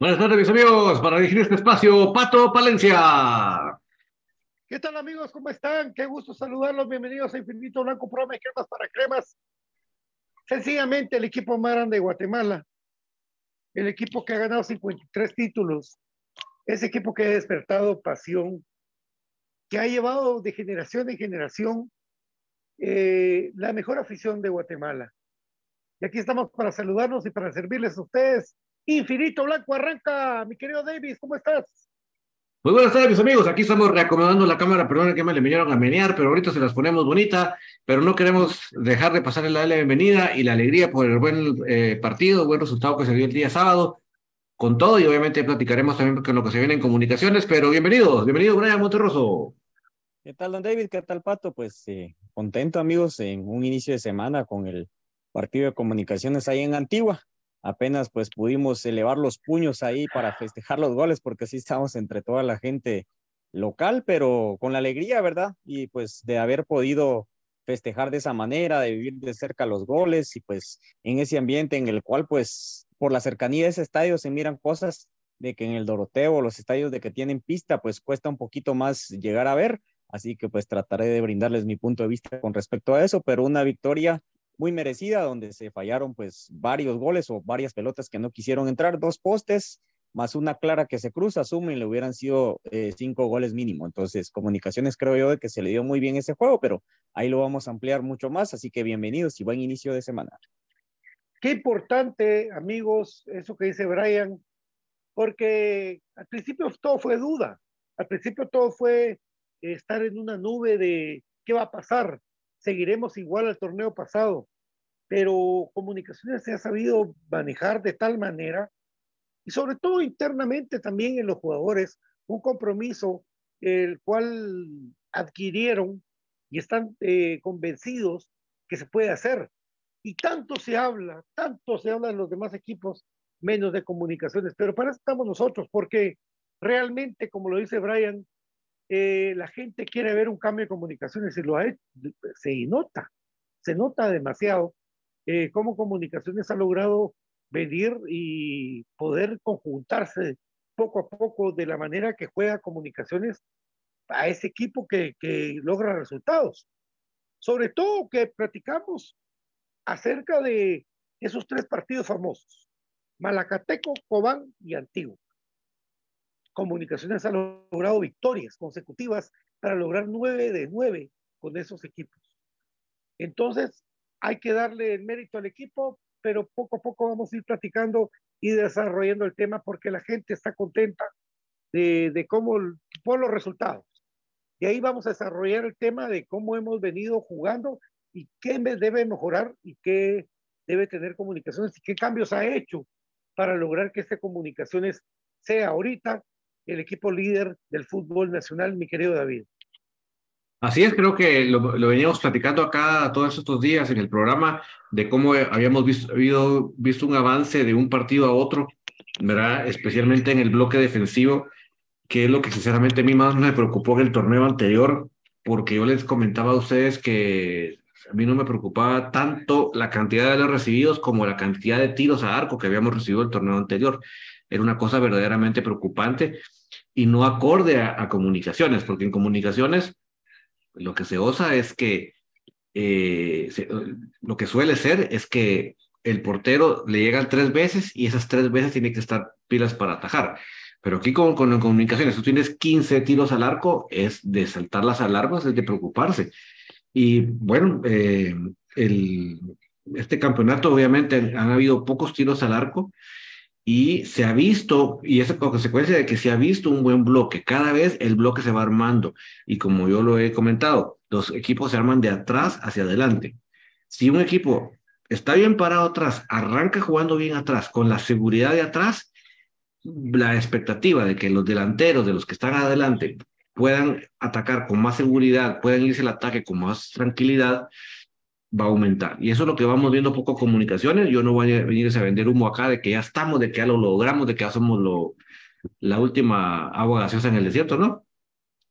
Buenas tardes, mis amigos. Para dirigir este espacio, Pato Palencia. ¿Qué tal, amigos? ¿Cómo están? Qué gusto saludarlos. Bienvenidos a Infinito Blanco, programa de cremas para cremas. Sencillamente, el equipo más grande de Guatemala, el equipo que ha ganado 53 títulos, ese equipo que ha despertado pasión, que ha llevado de generación en generación eh, la mejor afición de Guatemala. Y aquí estamos para saludarnos y para servirles a ustedes Infinito Blanco arranca, mi querido Davis, ¿cómo estás? Muy buenas tardes, mis amigos. Aquí estamos reacomodando la cámara. Perdón que me le vinieron a menear, pero ahorita se las ponemos bonita. Pero no queremos dejar de pasarle la bienvenida y la alegría por el buen eh, partido, buen resultado que se dio el día sábado. Con todo, y obviamente platicaremos también con lo que se viene en comunicaciones. Pero bienvenidos, bienvenido, Brian Monterroso. ¿Qué tal, don David? ¿Qué tal, Pato? Pues eh, contento, amigos, en un inicio de semana con el partido de comunicaciones ahí en Antigua apenas pues pudimos elevar los puños ahí para festejar los goles porque sí estamos entre toda la gente local, pero con la alegría, ¿verdad? Y pues de haber podido festejar de esa manera, de vivir de cerca los goles y pues en ese ambiente en el cual pues por la cercanía de ese estadio se miran cosas de que en el Doroteo, los estadios de que tienen pista, pues cuesta un poquito más llegar a ver, así que pues trataré de brindarles mi punto de vista con respecto a eso, pero una victoria muy merecida, donde se fallaron pues varios goles o varias pelotas que no quisieron entrar, dos postes, más una clara que se cruza, sumen, le hubieran sido eh, cinco goles mínimo. Entonces, comunicaciones creo yo de que se le dio muy bien ese juego, pero ahí lo vamos a ampliar mucho más, así que bienvenidos y buen inicio de semana. Qué importante, amigos, eso que dice Brian, porque al principio todo fue duda, al principio todo fue estar en una nube de qué va a pasar, seguiremos igual al torneo pasado, pero comunicaciones se ha sabido manejar de tal manera y sobre todo internamente también en los jugadores, un compromiso el cual adquirieron y están eh, convencidos que se puede hacer. Y tanto se habla, tanto se habla en los demás equipos, menos de comunicaciones, pero para eso estamos nosotros, porque realmente, como lo dice Brian, eh, la gente quiere ver un cambio de comunicaciones y lo ha hecho, se nota, se nota demasiado eh, cómo comunicaciones ha logrado venir y poder conjuntarse poco a poco de la manera que juega comunicaciones a ese equipo que, que logra resultados. Sobre todo que platicamos acerca de esos tres partidos famosos, Malacateco, Cobán y Antiguo. Comunicaciones ha logrado victorias consecutivas para lograr nueve de nueve con esos equipos. Entonces, hay que darle el mérito al equipo, pero poco a poco vamos a ir platicando y desarrollando el tema porque la gente está contenta de, de cómo, por los resultados. Y ahí vamos a desarrollar el tema de cómo hemos venido jugando y qué debe mejorar y qué debe tener comunicaciones y qué cambios ha hecho para lograr que esta comunicaciones sea ahorita el equipo líder del fútbol nacional, mi querido David. Así es, creo que lo, veníamos platicando acá todos estos días en el programa de cómo habíamos visto, habido, visto un avance de un partido a otro, ¿verdad? Especialmente en el bloque defensivo, que es lo que sinceramente a mí más me preocupó en el torneo anterior, porque yo les comentaba a ustedes que a mí no me preocupaba tanto la cantidad de los recibidos como la cantidad de tiros a arco que habíamos recibido el torneo anterior. Era una cosa verdaderamente preocupante y no acorde a, comunicaciones, porque en comunicaciones lo que se osa es que, eh, lo que suele ser es que el portero le llegan tres veces y esas tres veces tiene que estar pilas para atajar. Pero aquí con, con comunicaciones, tú tienes 15 tiros al arco, es de saltarlas al arco, es de preocuparse. Y bueno, eh, el, este campeonato obviamente han, habido pocos tiros al arco y se ha visto, y es consecuencia de que se ha visto un buen bloque. Cada vez el bloque se va armando y como yo lo he comentado, los equipos se arman de atrás hacia adelante. Si un equipo está bien parado atrás, arranca jugando bien atrás, con la seguridad de atrás, la expectativa de que los delanteros, de los que están adelante, puedan atacar con más seguridad, puedan irse al ataque con más tranquilidad, va a aumentar. Y eso es lo que vamos viendo poco comunicaciones. Yo no voy a venir a vender humo acá de que ya estamos, de que ya lo logramos, de que ya somos lo, la última agua gaseosa en el desierto, ¿no?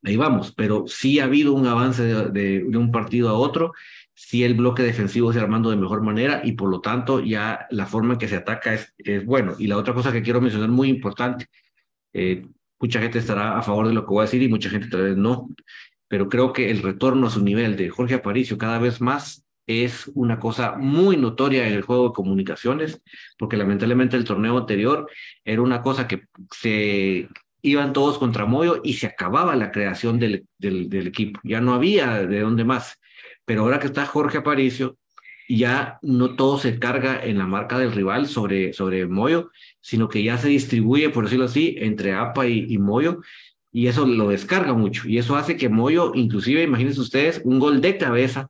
Ahí vamos, pero sí ha habido un avance de, de un partido a otro si el bloque defensivo se armando de mejor manera y por lo tanto ya la forma en que se ataca es, es bueno. Y la otra cosa que quiero mencionar muy importante, eh, mucha gente estará a favor de lo que voy a decir y mucha gente tal vez no, pero creo que el retorno a su nivel de Jorge Aparicio cada vez más es una cosa muy notoria en el juego de comunicaciones, porque lamentablemente el torneo anterior era una cosa que se iban todos contra Moyo y se acababa la creación del, del, equipo, ya no había de dónde más. Pero ahora que está Jorge Aparicio, ya no todo se carga en la marca del rival sobre, sobre Moyo, sino que ya se distribuye, por decirlo así, entre APA y, Moyo, y eso lo descarga mucho, y eso hace que Moyo, inclusive, imagínense ustedes, un gol de cabeza,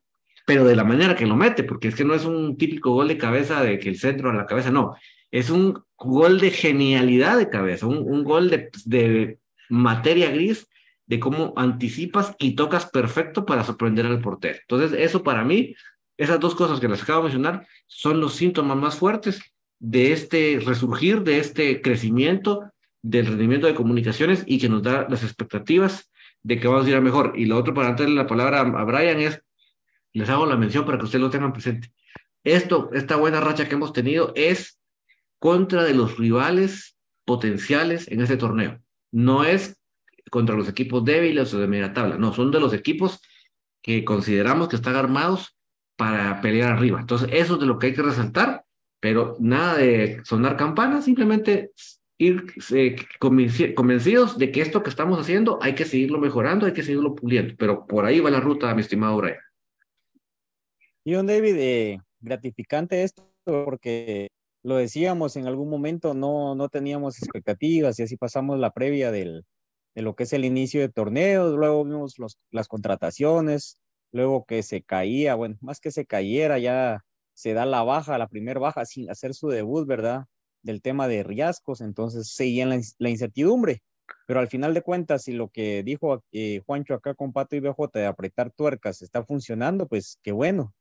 pero de la manera que lo mete, porque es que no es un típico gol de cabeza de que el centro a la cabeza, no, es un gol de genialidad de cabeza, un, un gol de, de materia gris de cómo anticipas y tocas perfecto para sorprender al portero. Entonces, eso para mí, esas dos cosas que les acabo de mencionar, son los síntomas más fuertes de este resurgir, de este crecimiento del rendimiento de comunicaciones y que nos da las expectativas de que vamos a ir a mejor. Y lo otro, para darle la palabra a Brian, es, les hago la mención para que ustedes lo tengan presente. Esto, esta buena racha que hemos tenido es contra de los rivales potenciales en este torneo. No es contra los equipos débiles o de media tabla. No, son de los equipos que consideramos que están armados para pelear arriba. Entonces, eso es de lo que hay que resaltar, pero nada de sonar campanas, simplemente ir eh, convencidos de que esto que estamos haciendo hay que seguirlo mejorando, hay que seguirlo puliendo, pero por ahí va la ruta, mi estimado Brian. Y don David, eh, gratificante esto porque lo decíamos en algún momento, no, no teníamos expectativas y así pasamos la previa del, de lo que es el inicio de torneos, luego vimos los, las contrataciones, luego que se caía, bueno, más que se cayera, ya se da la baja, la primera baja sin hacer su debut, ¿verdad? Del tema de riesgos, entonces seguía la, la incertidumbre. Pero al final de cuentas, si lo que dijo eh, Juancho acá con Pato y BJ de apretar tuercas está funcionando, pues qué bueno.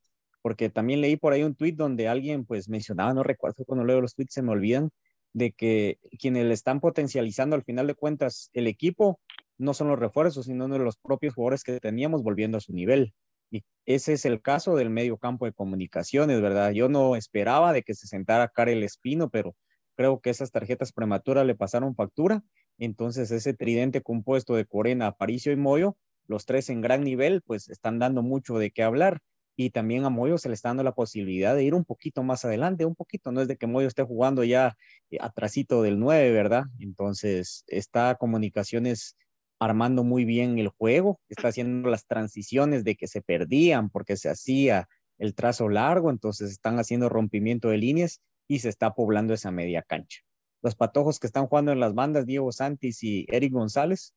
Porque también leí por ahí un tweet donde alguien pues mencionaba, no recuerdo cuando leo los tweets se me olvidan, de que quienes le están potencializando al final de cuentas el equipo no son los refuerzos, sino de los propios jugadores que teníamos volviendo a su nivel. Y ese es el caso del medio campo de comunicaciones, ¿verdad? Yo no esperaba de que se sentara Karel Espino, pero creo que esas tarjetas prematuras le pasaron factura. Entonces, ese tridente compuesto de Corena, Aparicio y Moyo, los tres en gran nivel, pues están dando mucho de qué hablar y también a Moyo se le está dando la posibilidad de ir un poquito más adelante, un poquito, no es de que Moyo esté jugando ya eh, atrasito del 9, ¿verdad? Entonces, está Comunicaciones armando muy bien el juego, está haciendo las transiciones de que se perdían porque se hacía el trazo largo, entonces están haciendo rompimiento de líneas y se está poblando esa media cancha. Los patojos que están jugando en las bandas, Diego Santis y Eric González,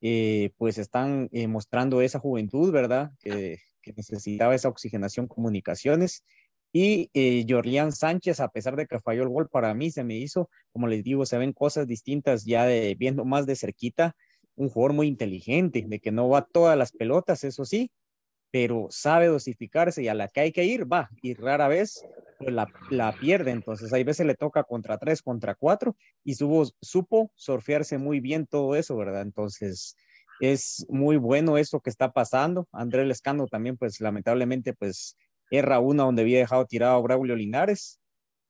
eh, pues están eh, mostrando esa juventud, ¿verdad? Que, que necesitaba esa oxigenación comunicaciones. Y eh, Jorlián Sánchez, a pesar de que falló el gol, para mí se me hizo, como les digo, se ven cosas distintas ya de, viendo más de cerquita, un jugador muy inteligente, de que no va todas las pelotas, eso sí, pero sabe dosificarse y a la que hay que ir, va, y rara vez pues, la, la, pierde, entonces hay veces le toca contra tres, contra cuatro, y supo, supo surfearse muy bien todo eso, ¿verdad? Entonces, es muy bueno eso que está pasando. Andrés Lescano también, pues lamentablemente, pues erra una donde había dejado tirado a Braulio Linares,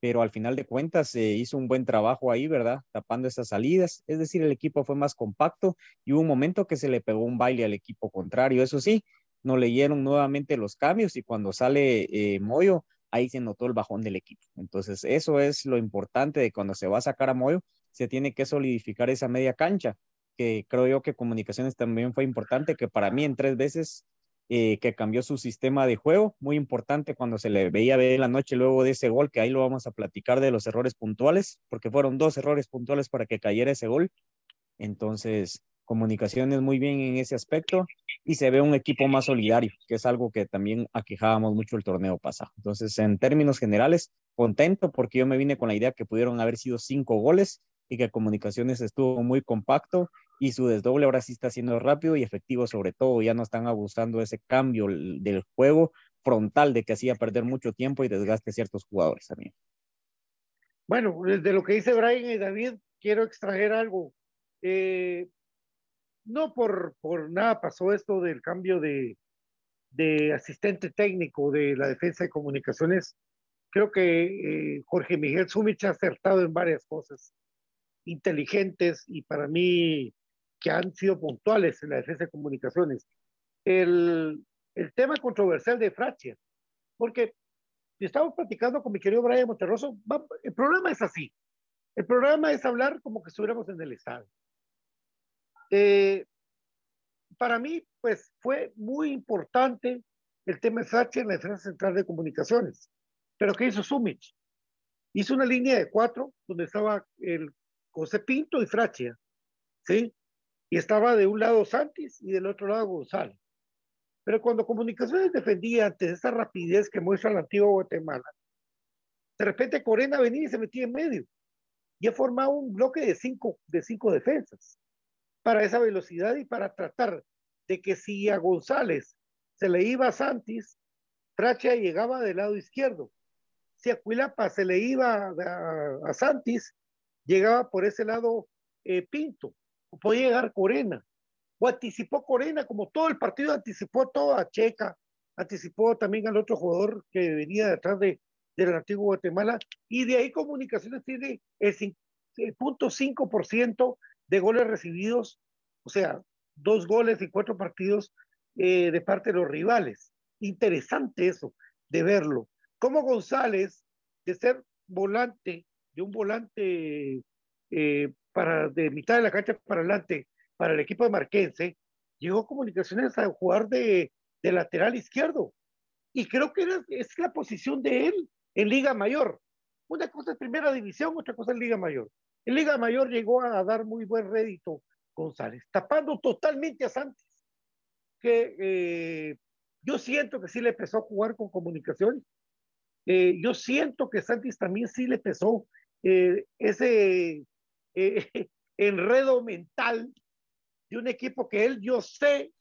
pero al final de cuentas se hizo un buen trabajo ahí, ¿verdad? Tapando esas salidas. Es decir, el equipo fue más compacto y hubo un momento que se le pegó un baile al equipo contrario. Eso sí, no leyeron nuevamente los cambios y cuando sale eh, Moyo, ahí se notó el bajón del equipo. Entonces, eso es lo importante de cuando se va a sacar a Moyo, se tiene que solidificar esa media cancha, que creo yo que comunicaciones también fue importante, que para mí en tres veces eh, que cambió su sistema de juego, muy importante cuando se le veía ver la noche luego de ese gol, que ahí lo vamos a platicar de los errores puntuales, porque fueron dos errores puntuales para que cayera ese gol. Entonces, comunicaciones muy bien en ese aspecto y se ve un equipo más solidario, que es algo que también aquejábamos mucho el torneo pasado. Entonces, en términos generales, contento porque yo me vine con la idea que pudieron haber sido cinco goles y que Comunicaciones estuvo muy compacto y su desdoble ahora sí está siendo rápido y efectivo sobre todo, ya no están abusando de ese cambio del juego frontal de que hacía perder mucho tiempo y desgaste a ciertos jugadores también. Bueno, desde lo que dice Brian y David, quiero extraer algo. Eh, no por, por nada pasó esto del cambio de, de asistente técnico de la defensa de comunicaciones. Creo que eh, Jorge Miguel Sumich ha acertado en varias cosas inteligentes y para mí que han sido puntuales en la defensa de comunicaciones. El, el tema controversial de Francia, porque estamos platicando con mi querido Brian Monterroso, el programa es así. El programa es hablar como que estuviéramos en el Estado. Eh, para mí, pues fue muy importante el tema de Francia en la defensa central de comunicaciones. Pero ¿qué hizo Sumich? Hizo una línea de cuatro donde estaba el José Pinto y Francia, ¿sí? Y estaba de un lado Santis y del otro lado González. Pero cuando Comunicaciones defendía ante esa rapidez que muestra la antigua Guatemala, de repente Corena venía y se metía en medio. Y ha formado un bloque de cinco, de cinco defensas para esa velocidad y para tratar de que si a González se le iba a Santis, Fracha llegaba del lado izquierdo. Si a Cuilapa se le iba a Santis, llegaba por ese lado eh, Pinto, podía llegar Corena, o anticipó Corena, como todo el partido anticipó todo a Checa, anticipó también al otro jugador que venía detrás de, del antiguo Guatemala, y de ahí Comunicaciones tiene el, el punto ciento de goles recibidos, o sea, dos goles y cuatro partidos eh, de parte de los rivales. Interesante eso, de verlo. Como González, de ser volante de un volante eh, para, de mitad de la cancha para adelante para el equipo de Marquense, llegó Comunicaciones a jugar de, de lateral izquierdo. Y creo que es la posición de él en Liga Mayor. Una cosa es Primera División, otra cosa es Liga Mayor. En Liga Mayor llegó a dar muy buen rédito González, tapando totalmente a Santos, que eh, yo siento que sí le empezó a jugar con comunicaciones. Eh, yo siento que Santis también sí le pesó eh, ese eh, enredo mental de un equipo que él, yo sé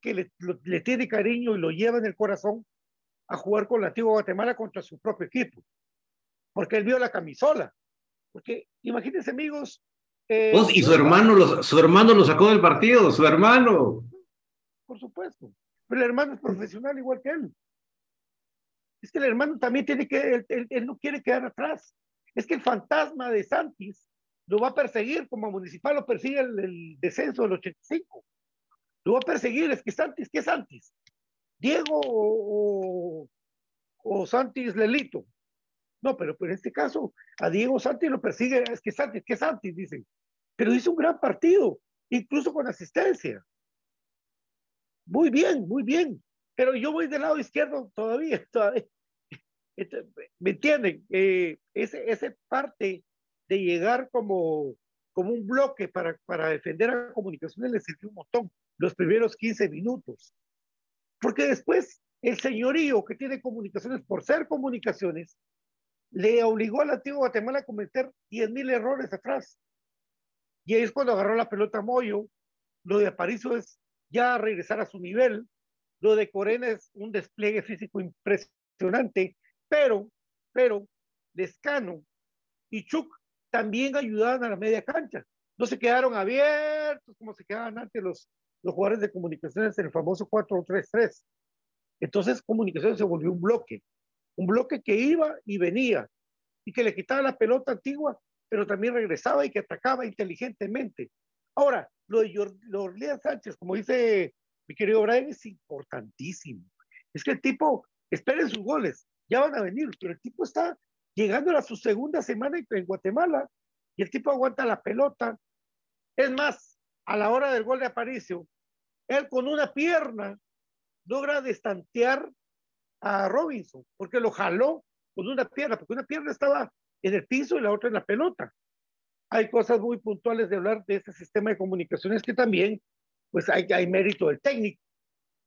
que le, le, tiene cariño y lo lleva en el corazón a jugar con la antigua Guatemala contra su propio equipo, porque él vio la camisola. Porque imagínense, amigos. Eh, y su hermano, lo, su hermano lo sacó del partido, su hermano. Por supuesto, pero el hermano es profesional igual que él. Es que el hermano también tiene que, él, él no quiere quedar atrás es que el fantasma de Santis lo va a perseguir como municipal, lo persigue el, descenso del 85. Lo va a perseguir, es que Santis, ¿qué es Santis? Diego o, o, Santis Lelito. No, pero, en este caso, a Diego Santis lo persigue, es que Santis, ¿qué Santis? Dicen. Pero hizo un gran partido, incluso con asistencia. Muy bien, muy bien. Pero yo voy del lado izquierdo todavía, todavía. ¿Me entienden? Eh, ese, ese parte de llegar como, como un bloque para, para defender a comunicaciones le sirvió un montón los primeros 15 minutos. Porque después el señorío que tiene comunicaciones por ser comunicaciones le obligó al antiguo Guatemala a cometer 10 mil errores atrás. Y ahí es cuando agarró la pelota Moyo. Lo de Aparicio es ya regresar a su nivel. Lo de Corena es un despliegue físico impresionante pero, pero, Lescano y Chuk también ayudaban a la media cancha. No se quedaron abiertos como se quedaban antes los, los jugadores de comunicaciones en el famoso 4-3-3. Entonces, comunicaciones se volvió un bloque, un bloque que iba y venía y que le quitaba la pelota antigua, pero también regresaba y que atacaba inteligentemente. Ahora, lo de Orlean Sánchez, como dice mi querido Brian, es importantísimo. Es que el tipo, esperen sus goles, ya van a venir, pero el tipo está llegando a su segunda semana en Guatemala y el tipo aguanta la pelota. Es más, a la hora del gol de Aparicio, él con una pierna logra destantear a Robinson, porque lo jaló con una pierna, porque una pierna estaba en el piso y la otra en la pelota. Hay cosas muy puntuales de hablar de este sistema de comunicaciones que también, pues hay, hay mérito del técnico.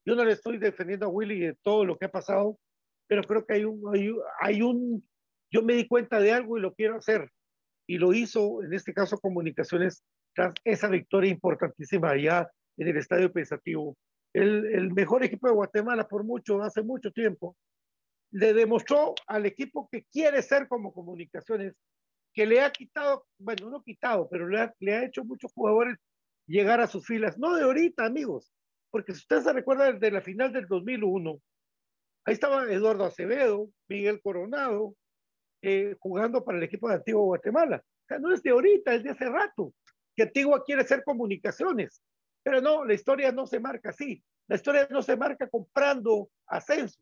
Yo no le estoy defendiendo a Willy de todo lo que ha pasado, pero creo que hay un, hay, hay un, yo me di cuenta de algo y lo quiero hacer. Y lo hizo, en este caso, Comunicaciones, tras esa victoria importantísima allá en el Estadio Pensativo. El, el mejor equipo de Guatemala por mucho, hace mucho tiempo, le demostró al equipo que quiere ser como Comunicaciones, que le ha quitado, bueno, no quitado, pero le ha, le ha hecho muchos jugadores llegar a sus filas. No de ahorita, amigos, porque si ustedes se recuerdan de la final del 2001, ahí estaba Eduardo Acevedo, Miguel Coronado, eh, jugando para el equipo de Antigua Guatemala. O sea, no es de ahorita, es de hace rato, que Antigua quiere ser comunicaciones. Pero no, la historia no se marca así. La historia no se marca comprando ascenso.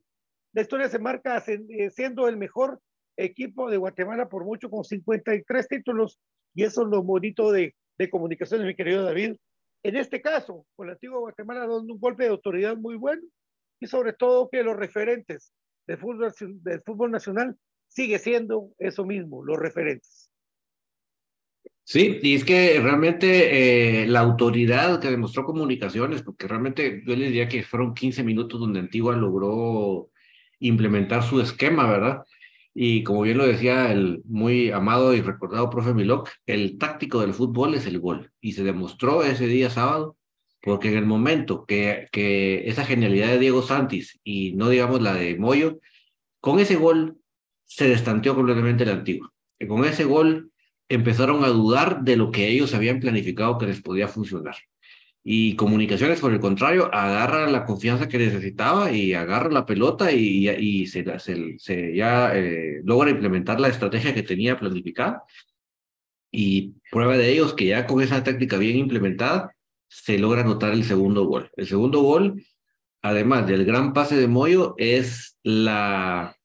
La historia se marca eh, siendo el mejor equipo de Guatemala por mucho con 53 títulos y eso es lo bonito de, de comunicaciones, mi querido David. En este caso, con la antigua Guatemala dando un golpe de autoridad muy bueno y sobre todo que los referentes del fútbol, del fútbol nacional sigue siendo eso mismo, los referentes. Sí, y es que realmente eh, la autoridad que demostró comunicaciones, porque realmente yo le diría que fueron 15 minutos donde Antigua logró implementar su esquema, ¿verdad? Y como bien lo decía el muy amado y recordado profe Milok, el táctico del fútbol es el gol. Y se demostró ese día sábado, porque en el momento que, que esa genialidad de Diego Santis y no digamos la de Moyo, con ese gol se destanteó completamente el antiguo. Y con ese gol empezaron a dudar de lo que ellos habían planificado que les podía funcionar. Y Comunicaciones, por el contrario, agarra la confianza que necesitaba y agarra la pelota y, y se, ya eh, logra implementar la estrategia que tenía planificada. Y prueba de ellos que ya con esa táctica bien implementada, se logra anotar el segundo gol. El segundo gol, además del gran pase de Moyo, es la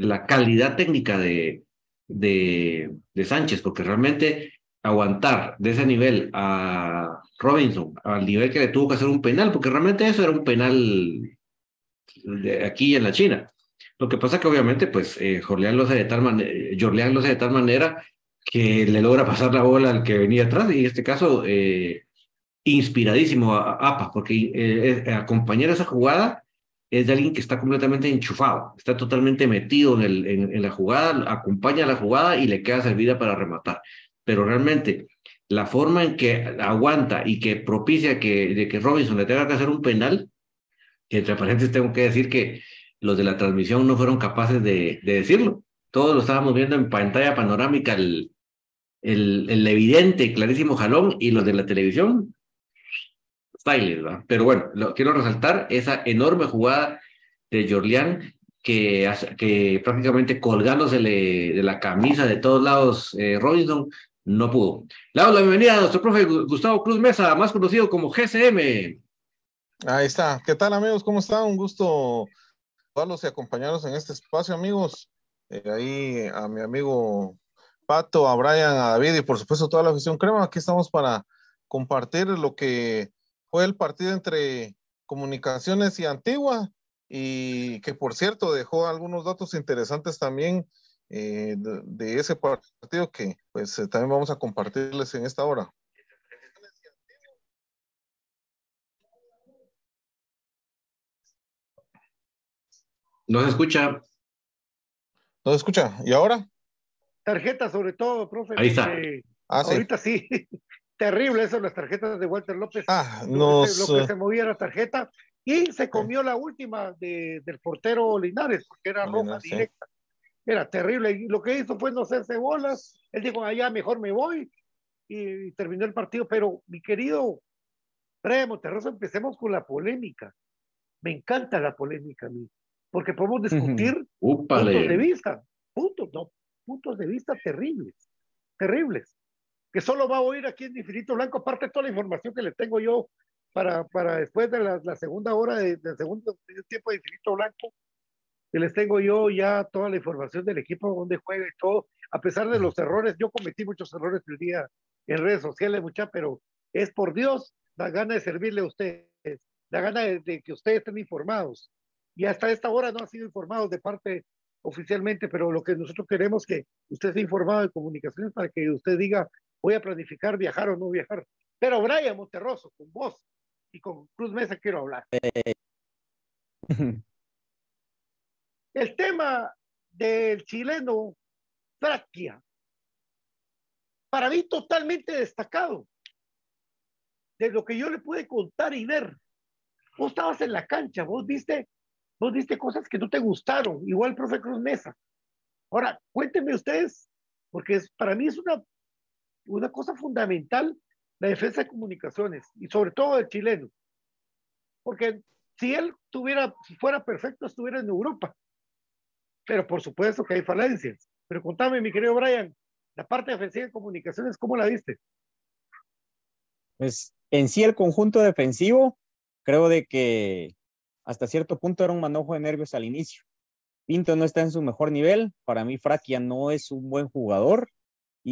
la calidad técnica de, de, Sánchez, porque realmente aguantar de ese nivel a Robinson, al nivel que le tuvo que hacer un penal, porque realmente eso era un penal aquí en la China. Lo que pasa que obviamente, pues, eh, Jorleán lo hace de tal manera, Jorleán lo hace de tal manera que le logra pasar la bola al que venía atrás, y en este caso, eh, inspiradísimo a, APA, porque eh, acompañar esa jugada es de alguien que está completamente enchufado, está totalmente metido en, el, en, la jugada, acompaña la jugada y le queda servida para rematar. Pero realmente la forma en que aguanta y que propicia que, de que Robinson le tenga que hacer un penal, entre paréntesis tengo que decir que los de la transmisión no fueron capaces de, de decirlo. Todos lo estábamos viendo en pantalla panorámica, el, el, el evidente, clarísimo jalón, y los de la televisión pero bueno, quiero resaltar esa enorme jugada de Jorlián que, que prácticamente colgándose de la camisa de todos lados eh, Robinson no pudo. Le la bienvenida a nuestro profe Gustavo Cruz Mesa, más conocido como GCM. Ahí está. ¿Qué tal amigos? ¿Cómo están? Un gusto verlos y acompañarlos en este espacio, amigos. Eh, ahí a mi amigo Pato, a Brian, a David y por supuesto toda la afición crema. Aquí estamos para compartir lo que fue el partido entre Comunicaciones y Antigua, y que por cierto dejó algunos datos interesantes también eh, de, ese partido que pues eh, también vamos a compartirles en esta hora. No se escucha. No se escucha. ¿Y ahora? Tarjeta sobre todo, profe. Ahí está. Ah, ahorita sí. Terrible eso, las tarjetas de Walter López. Ah, lo, que se, movía la tarjeta. Y se comió la última de, del portero Linares, porque era roja directa. Era terrible. Y lo que hizo fue no hacerse bolas. Él dijo, allá mejor me voy. Y, terminó el partido. Pero, mi querido Brian Monterroso, empecemos con la polémica. Me encanta la polémica a mí. Porque podemos discutir puntos de vista. Puntos, no, puntos de vista terribles. Terribles que solo va a oír aquí en Infinito Blanco, aparte de toda la información que le tengo yo para, para después de la, segunda hora de, del segundo tiempo de Infinito Blanco. que les tengo yo ya toda la información del equipo, dónde juega y todo, a pesar de los errores, yo cometí muchos errores el día en redes sociales, mucha, pero es por Dios, la gana de servirle a ustedes, la gana de, que ustedes estén informados. Y hasta esta hora no han sido informados de parte oficialmente, pero lo que nosotros queremos que usted esté informado de comunicaciones para que usted diga, voy a planificar viajar o no viajar. Pero Brian Monterroso, con vos y con Cruz Mesa quiero hablar. El tema del chileno Fraquia, para mí totalmente destacado de lo que yo le pude contar y ver. Vos estabas en la cancha, vos viste, vos viste cosas que no te gustaron, igual profe Cruz Mesa. Ahora, cuéntenme ustedes, porque es, para mí es una, una cosa fundamental la defensa de comunicaciones y sobre todo el chileno. Porque si él tuviera, si fuera perfecto, estuviera en Europa. Pero por supuesto que hay falencias. Pero contame, mi querido Brian, la parte defensiva de comunicaciones, ¿cómo la viste? Pues en sí el conjunto defensivo, creo de que hasta cierto punto era un manojo de nervios al inicio. Pinto no está en su mejor nivel, para mí Fraquia no es un buen jugador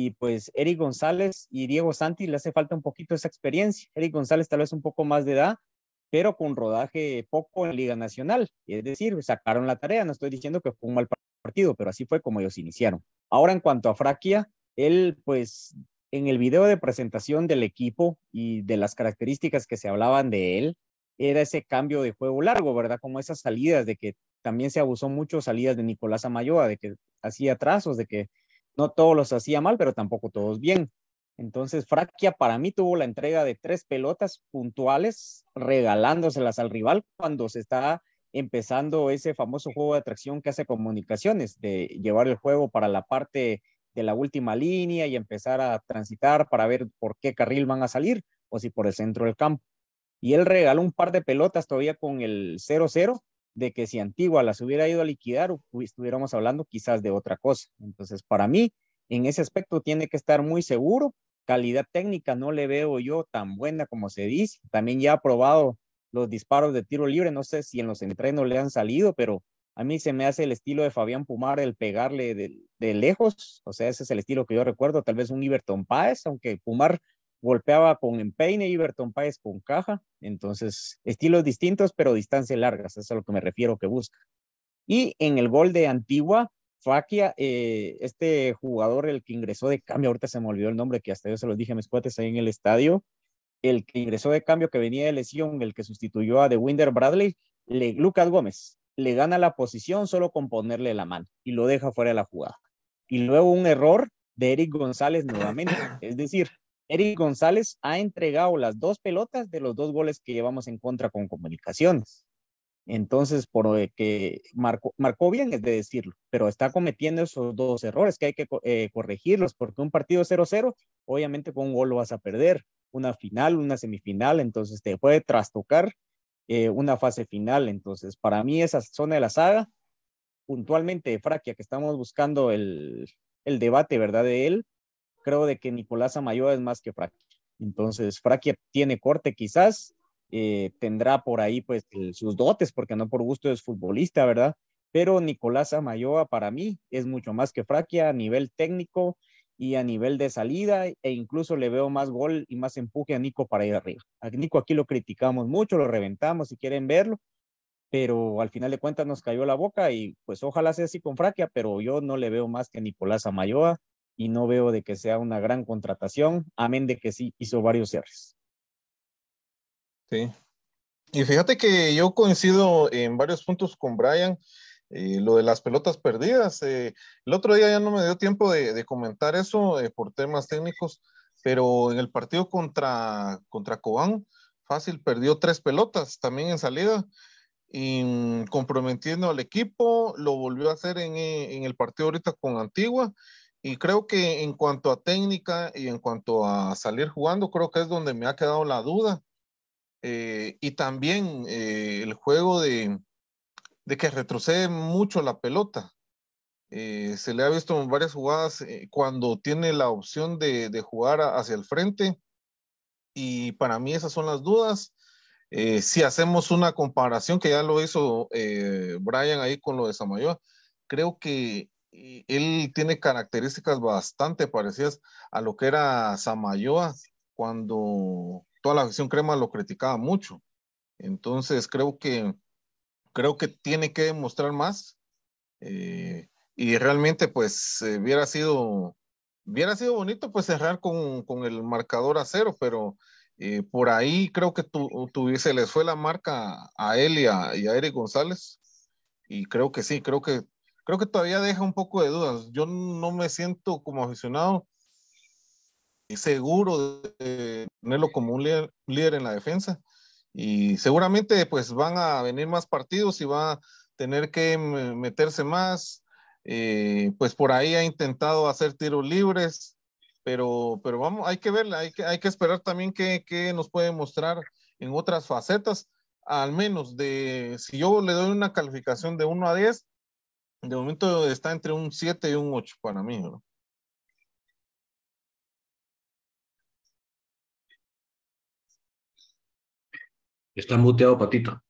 y pues Eric González y Diego Santi le hace falta un poquito esa experiencia. Eric González tal vez un poco más de edad, pero con rodaje poco en Liga Nacional. Es decir, sacaron la tarea, no estoy diciendo que fue un mal partido, pero así fue como ellos iniciaron. Ahora en cuanto a Fraquia, él pues en el video de presentación del equipo y de las características que se hablaban de él, era ese cambio de juego largo, ¿verdad? Como esas salidas de que también se abusó mucho salidas de Nicolás Amayoa, de que hacía trazos, de que no todos los hacía mal, pero tampoco todos bien. Entonces, Fraquia para mí tuvo la entrega de tres pelotas puntuales, regalándoselas al rival cuando se está empezando ese famoso juego de atracción que hace comunicaciones, de llevar el juego para la parte de la última línea y empezar a transitar para ver por qué carril van a salir o si por el centro del campo. Y él regaló un par de pelotas todavía con el 0-0 de que si Antigua las hubiera ido a liquidar, estuviéramos hablando quizás de otra cosa. Entonces, para mí, en ese aspecto tiene que estar muy seguro. Calidad técnica no le veo yo tan buena como se dice. También ya ha probado los disparos de tiro libre. No sé si en los entrenos le han salido, pero a mí se me hace el estilo de Fabián Pumar el pegarle de, lejos, o sea, ese es el estilo que yo recuerdo, tal vez un Iberton Páez, aunque Pumar golpeaba con empeine, Iberton Páez con caja, entonces estilos distintos, pero distancias largas, eso es a lo que me refiero que busca. Y en el gol de Antigua, Faquia, eh, este jugador, el que ingresó de cambio, ahorita se me olvidó el nombre, que hasta yo se los dije a mis cuates ahí en el estadio, el que ingresó de cambio, que venía de lesión, el que sustituyó a The Winder Bradley, Lucas Gómez, le gana la posición solo con ponerle la mano y lo deja fuera de la jugada. Y luego un error de Eric González nuevamente. Es decir, Eric González ha entregado las dos pelotas de los dos goles que llevamos en contra con comunicaciones. Entonces, por que marcó, marcó bien, es de decirlo, pero está cometiendo esos dos errores que hay que eh, corregirlos, porque un partido 0-0, obviamente con un gol lo vas a perder. Una final, una semifinal, entonces te puede trastocar eh, una fase final. Entonces, para mí esa zona de la saga, puntualmente Fraquia, que estamos buscando el, el debate, ¿verdad? De él, creo de que Nicolás Amayoa es más que Fraquia. Entonces, Fraquia tiene corte quizás, eh, tendrá por ahí pues sus dotes, porque no por gusto es futbolista, ¿verdad? Pero Nicolás Amayoa para mí es mucho más que Fraquia a nivel técnico, y a nivel de salida e incluso le veo más gol y más empuje a Nico para ir arriba. A Nico aquí lo criticamos mucho, lo reventamos si quieren verlo, pero al final de cuentas nos cayó la boca y pues ojalá sea así con Fraquia, pero yo no le veo más que a Nicolás Amayoa y no veo de que sea una gran contratación, amén de que sí hizo varios errores. Sí. Y fíjate que yo coincido en varios puntos con Brian. Eh, lo de las pelotas perdidas. Eh, el otro día ya no me dio tiempo de, comentar eso eh, por temas técnicos, pero en el partido contra, contra Cobán, fácil, perdió tres pelotas también en salida, y, mm, comprometiendo al equipo, lo volvió a hacer en, en el partido ahorita con Antigua. Y creo que en cuanto a técnica y en cuanto a salir jugando, creo que es donde me ha quedado la duda. y también el juego de, de que retrocede mucho la pelota. Eh, se le ha visto en varias jugadas eh, cuando tiene la opción de, jugar hacia el frente. Y para mí esas son las dudas. eh, si hacemos una comparación, que ya lo hizo eh, Brian ahí con lo de Samayoa, creo que eh, él tiene características bastante parecidas a lo que era Samayoa cuando toda la afición crema lo criticaba mucho. Entonces creo que creo que tiene que demostrar más y realmente pues hubiera sido hubiera sido bonito pues cerrar con, con el marcador a cero, pero eh, por ahí creo que tu, se les fue la marca a él y a, Eric González. Y creo que sí, creo que, creo que todavía deja un poco de dudas. Yo no me siento como aficionado seguro de tenerlo como un líder, en la defensa. Y seguramente pues van a venir más partidos y va a tener que meterse más. Eh, pues por ahí ha intentado hacer tiros libres pero, pero vamos, hay que verla, hay que, hay que esperar también qué, nos puede mostrar en otras facetas, al menos de, si yo le doy una calificación de 1 a 10, de momento está entre un 7 y un 8 para mí, ¿no? Está muteado, Patito.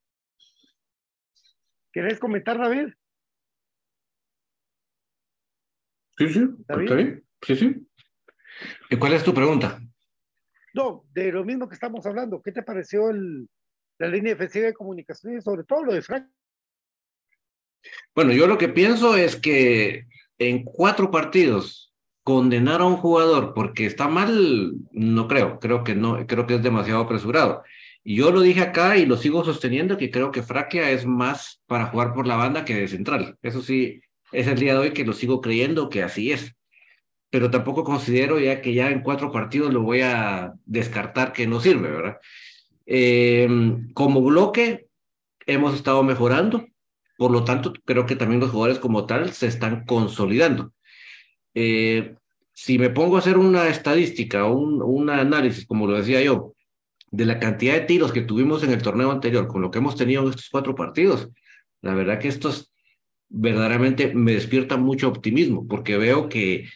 ¿Quieres comentar, David? Sí, sí, ¿Está bien? Sí, sí. ¿Y cuál es tu pregunta? No, de lo mismo que estamos hablando. ¿Qué te pareció la línea defensiva de comunicación y sobre todo lo de Frank? Bueno, yo lo que pienso es que en cuatro partidos condenar a un jugador porque está mal, no creo, creo que no, creo que es demasiado apresurado. Yo lo dije acá y lo sigo sosteniendo que creo que Fraquia es más para jugar por la banda que de central. Eso sí, es el día de hoy que lo sigo creyendo que así es pero tampoco considero ya que ya en cuatro partidos lo voy a descartar que no sirve, ¿verdad? Em, como bloque hemos estado mejorando, por lo tanto creo que también los jugadores como tal se están consolidando. Eh, si me pongo a hacer una estadística, un, un análisis, como lo decía yo, de la cantidad de tiros que tuvimos en el torneo anterior con lo que hemos tenido en estos cuatro partidos, la verdad que estos verdaderamente me despiertan mucho optimismo, porque veo que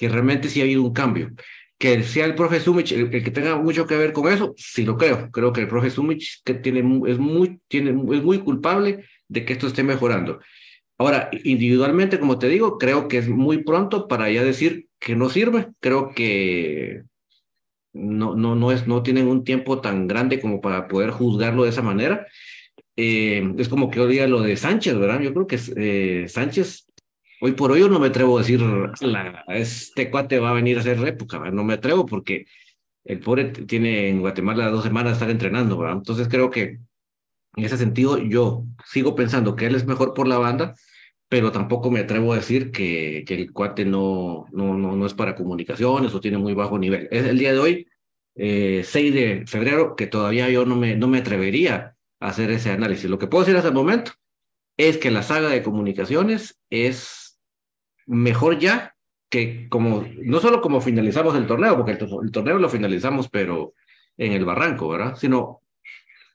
que realmente sí ha habido un cambio. Que sea el profe Sumich el, que tenga mucho que ver con eso, sí lo creo. Creo que el profe Sumich que tiene, es, muy, tiene, es muy culpable de que esto esté mejorando. Ahora, individualmente, como te digo, creo que es muy pronto para ya decir que no sirve. Creo que no, no, no, es, no tienen un tiempo tan grande como para poder juzgarlo de esa manera. Eh, es como que hoy día lo de Sánchez, ¿verdad? Yo creo que eh, Sánchez Hoy por hoy yo no me atrevo a decir, la, este cuate va a venir a hacer época, no me atrevo porque el pobre tiene en Guatemala dos semanas de estar entrenando, ¿verdad? Entonces creo que en ese sentido yo sigo pensando que él es mejor por la banda, pero tampoco me atrevo a decir que, que el cuate no, no, no, no, es para comunicaciones o tiene muy bajo nivel. Es el día de hoy, eh, 6 de febrero, que todavía yo no me, no me atrevería a hacer ese análisis. Lo que puedo decir hasta el momento es que la saga de comunicaciones es mejor ya que como, no solo como finalizamos el torneo, porque el, torneo lo finalizamos, pero en el barranco, ¿verdad? Sino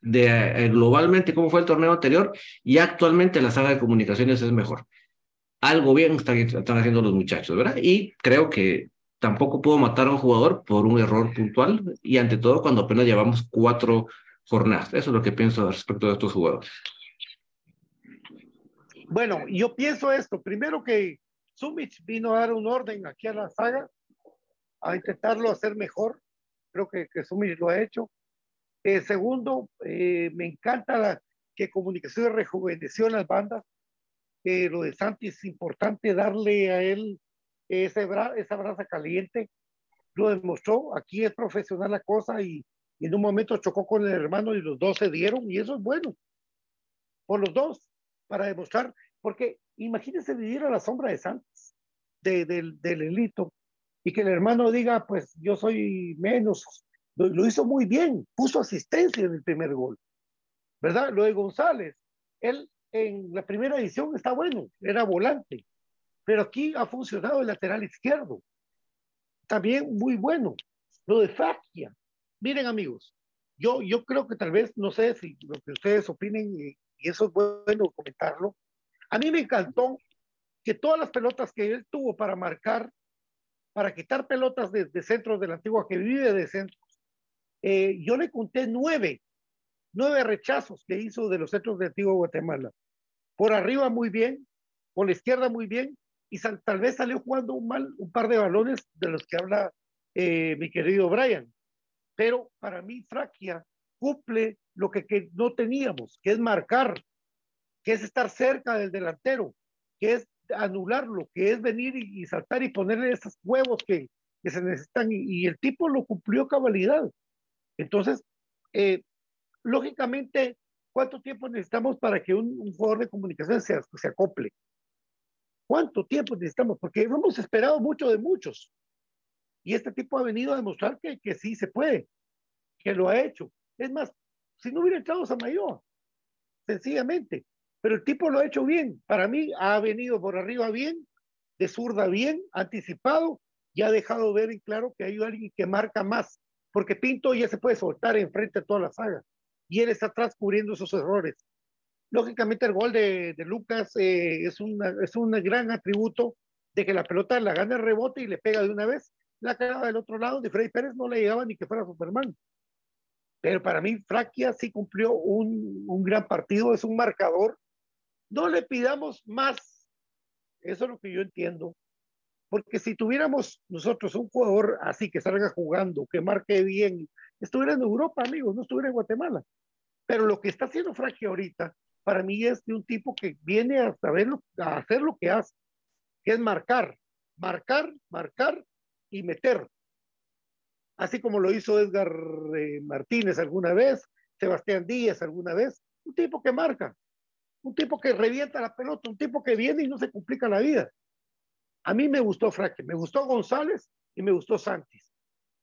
de eh, globalmente cómo fue el torneo anterior y actualmente la saga de comunicaciones es mejor. Algo bien están, haciendo los muchachos, ¿verdad? Y creo que tampoco puedo matar a un jugador por un error puntual y ante todo cuando apenas llevamos cuatro jornadas. Eso es lo que pienso respecto de estos jugadores. Bueno, yo pienso esto. Primero que Sumich vino a dar un orden aquí a la saga, a intentarlo hacer mejor. Creo que, que lo ha hecho. Eh, segundo, eh, me encanta la, que Comunicación rejuveneció las bandas. Eh, lo de Santi es importante darle a él ese esa brasa caliente. Lo demostró. Aquí es profesional la cosa y, y en un momento chocó con el hermano y los dos se dieron y eso es bueno. Por los dos, para demostrar porque imagínese vivir a la sombra de Santos, del delito, y que el hermano diga, pues yo soy menos. Lo, hizo muy bien, puso asistencia en el primer gol. ¿Verdad? Lo de González, él en la primera edición está bueno, era volante, pero aquí ha funcionado el lateral izquierdo. También muy bueno. Lo de Fakia. Miren amigos, yo, yo creo que tal vez, no sé si lo que ustedes opinen, y eso es bueno comentarlo, a mí me encantó que todas las pelotas que él tuvo para marcar, para quitar pelotas de, centros de la antigua que vive de centros, eh, yo le conté nueve, nueve rechazos que hizo de los centros de Antigua Guatemala. Por arriba muy bien, por la izquierda muy bien, y tal vez salió jugando un mal un par de balones de los que habla eh, mi querido Brian. Pero para mí, Fraquia cumple lo que, no teníamos, que es marcar, que es estar cerca del delantero, que es anularlo, que es venir y, saltar y ponerle esos huevos que, que se necesitan. Y, el tipo lo cumplió cabalidad. Entonces, eh, lógicamente, ¿cuánto tiempo necesitamos para que un, un jugador de comunicación se, se acople? ¿Cuánto tiempo necesitamos? Porque hemos esperado mucho de muchos. Y este tipo ha venido a demostrar que, que sí se puede, que lo ha hecho. Es más, si no hubiera entrado Samayoa, sencillamente. Pero el tipo lo ha hecho bien. Para mí ha venido por arriba bien, de zurda bien, anticipado y ha dejado ver en claro que hay alguien que marca más. Porque Pinto ya se puede soltar enfrente de toda la saga. Y él está atrás cubriendo esos errores. Lógicamente el gol de, de Lucas eh, es, una, es un gran atributo de que la pelota la gana el rebote y le pega de una vez. La cara del otro lado de Freddy Pérez no le llegaba ni que fuera Superman. Pero para mí Fraquia sí cumplió un, un gran partido, es un marcador. No le pidamos más. Eso es lo que yo entiendo. Porque si tuviéramos nosotros un jugador así que salga jugando, que marque bien, estuviera en Europa, amigos, no estuviera en Guatemala. Pero lo que está haciendo Fraquia ahorita para mí es de un tipo que viene a saber a hacer lo que hace, que es marcar, marcar, marcar y meter. Así como lo hizo Edgar eh, Martínez alguna vez, Sebastián Díaz alguna vez, un tipo que marca, un tipo que revienta la pelota, un tipo que viene y no se complica la vida. A mí me gustó Fraque, me gustó González y me gustó Santis.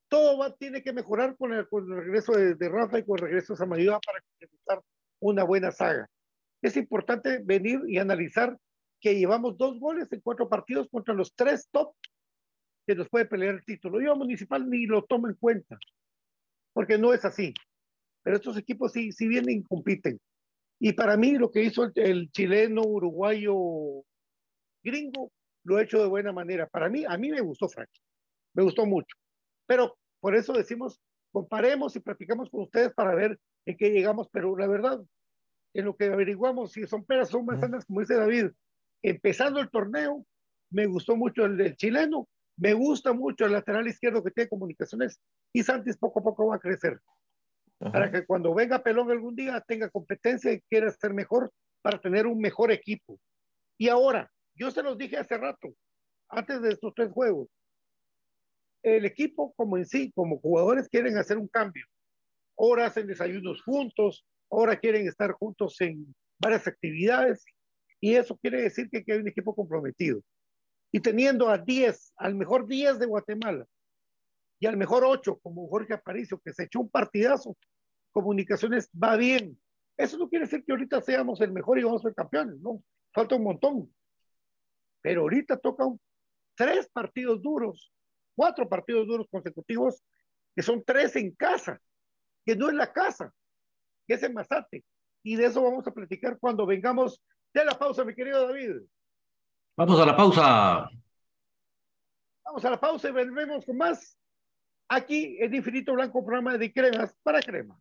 Todo va, tiene que mejorar con el, regreso de, Rafa y con el regreso de Samayoa para completar una buena saga es importante venir y analizar que llevamos dos goles en cuatro partidos contra los tres top que nos puede pelear el título. Yo municipal ni lo tomo en cuenta, porque no es así. Pero estos equipos sí, sí vienen y compiten. Y para mí lo que hizo el, chileno, uruguayo, gringo, lo ha hecho de buena manera. Para mí, a mí me gustó Frank, me gustó mucho. Pero por eso decimos, comparemos y practicamos con ustedes para ver en qué llegamos. Pero la verdad, en lo que averiguamos si son peras o manzanas, como dice David. Empezando el torneo, me gustó mucho el del chileno, me gusta mucho el lateral izquierdo que tiene comunicaciones y Santis poco a poco va a crecer. Para que cuando venga Pelón algún día tenga competencia y quiera ser mejor para tener un mejor equipo. Y ahora, yo se los dije hace rato, antes de estos tres juegos, el equipo como en sí, como jugadores quieren hacer un cambio. Ahora hacen desayunos juntos, ahora quieren estar juntos en varias actividades y eso quiere decir que, hay un equipo comprometido. Y teniendo a 10, al mejor 10 de Guatemala y al mejor 8 como Jorge Aparicio, que se echó un partidazo, comunicaciones va bien. Eso no quiere decir que ahorita seamos el mejor y vamos a ser campeones, no, falta un montón. Pero ahorita tocan tres partidos duros, cuatro partidos duros consecutivos, que son tres en casa, que no es la casa que es en Mazate. Y de eso vamos a platicar cuando vengamos de la pausa, mi querido David. Vamos a la pausa. Vamos a la pausa y volvemos con más aquí en Infinito Blanco, programa de cremas para cremas.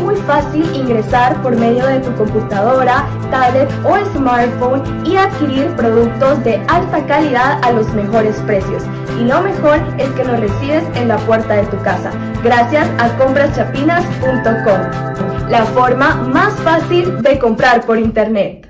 Muy fácil ingresar por medio de tu computadora, tablet o smartphone y adquirir productos de alta calidad a los mejores precios. Y lo mejor es que los recibes en la puerta de tu casa, gracias a compraschapinas.com, la forma más fácil de comprar por internet.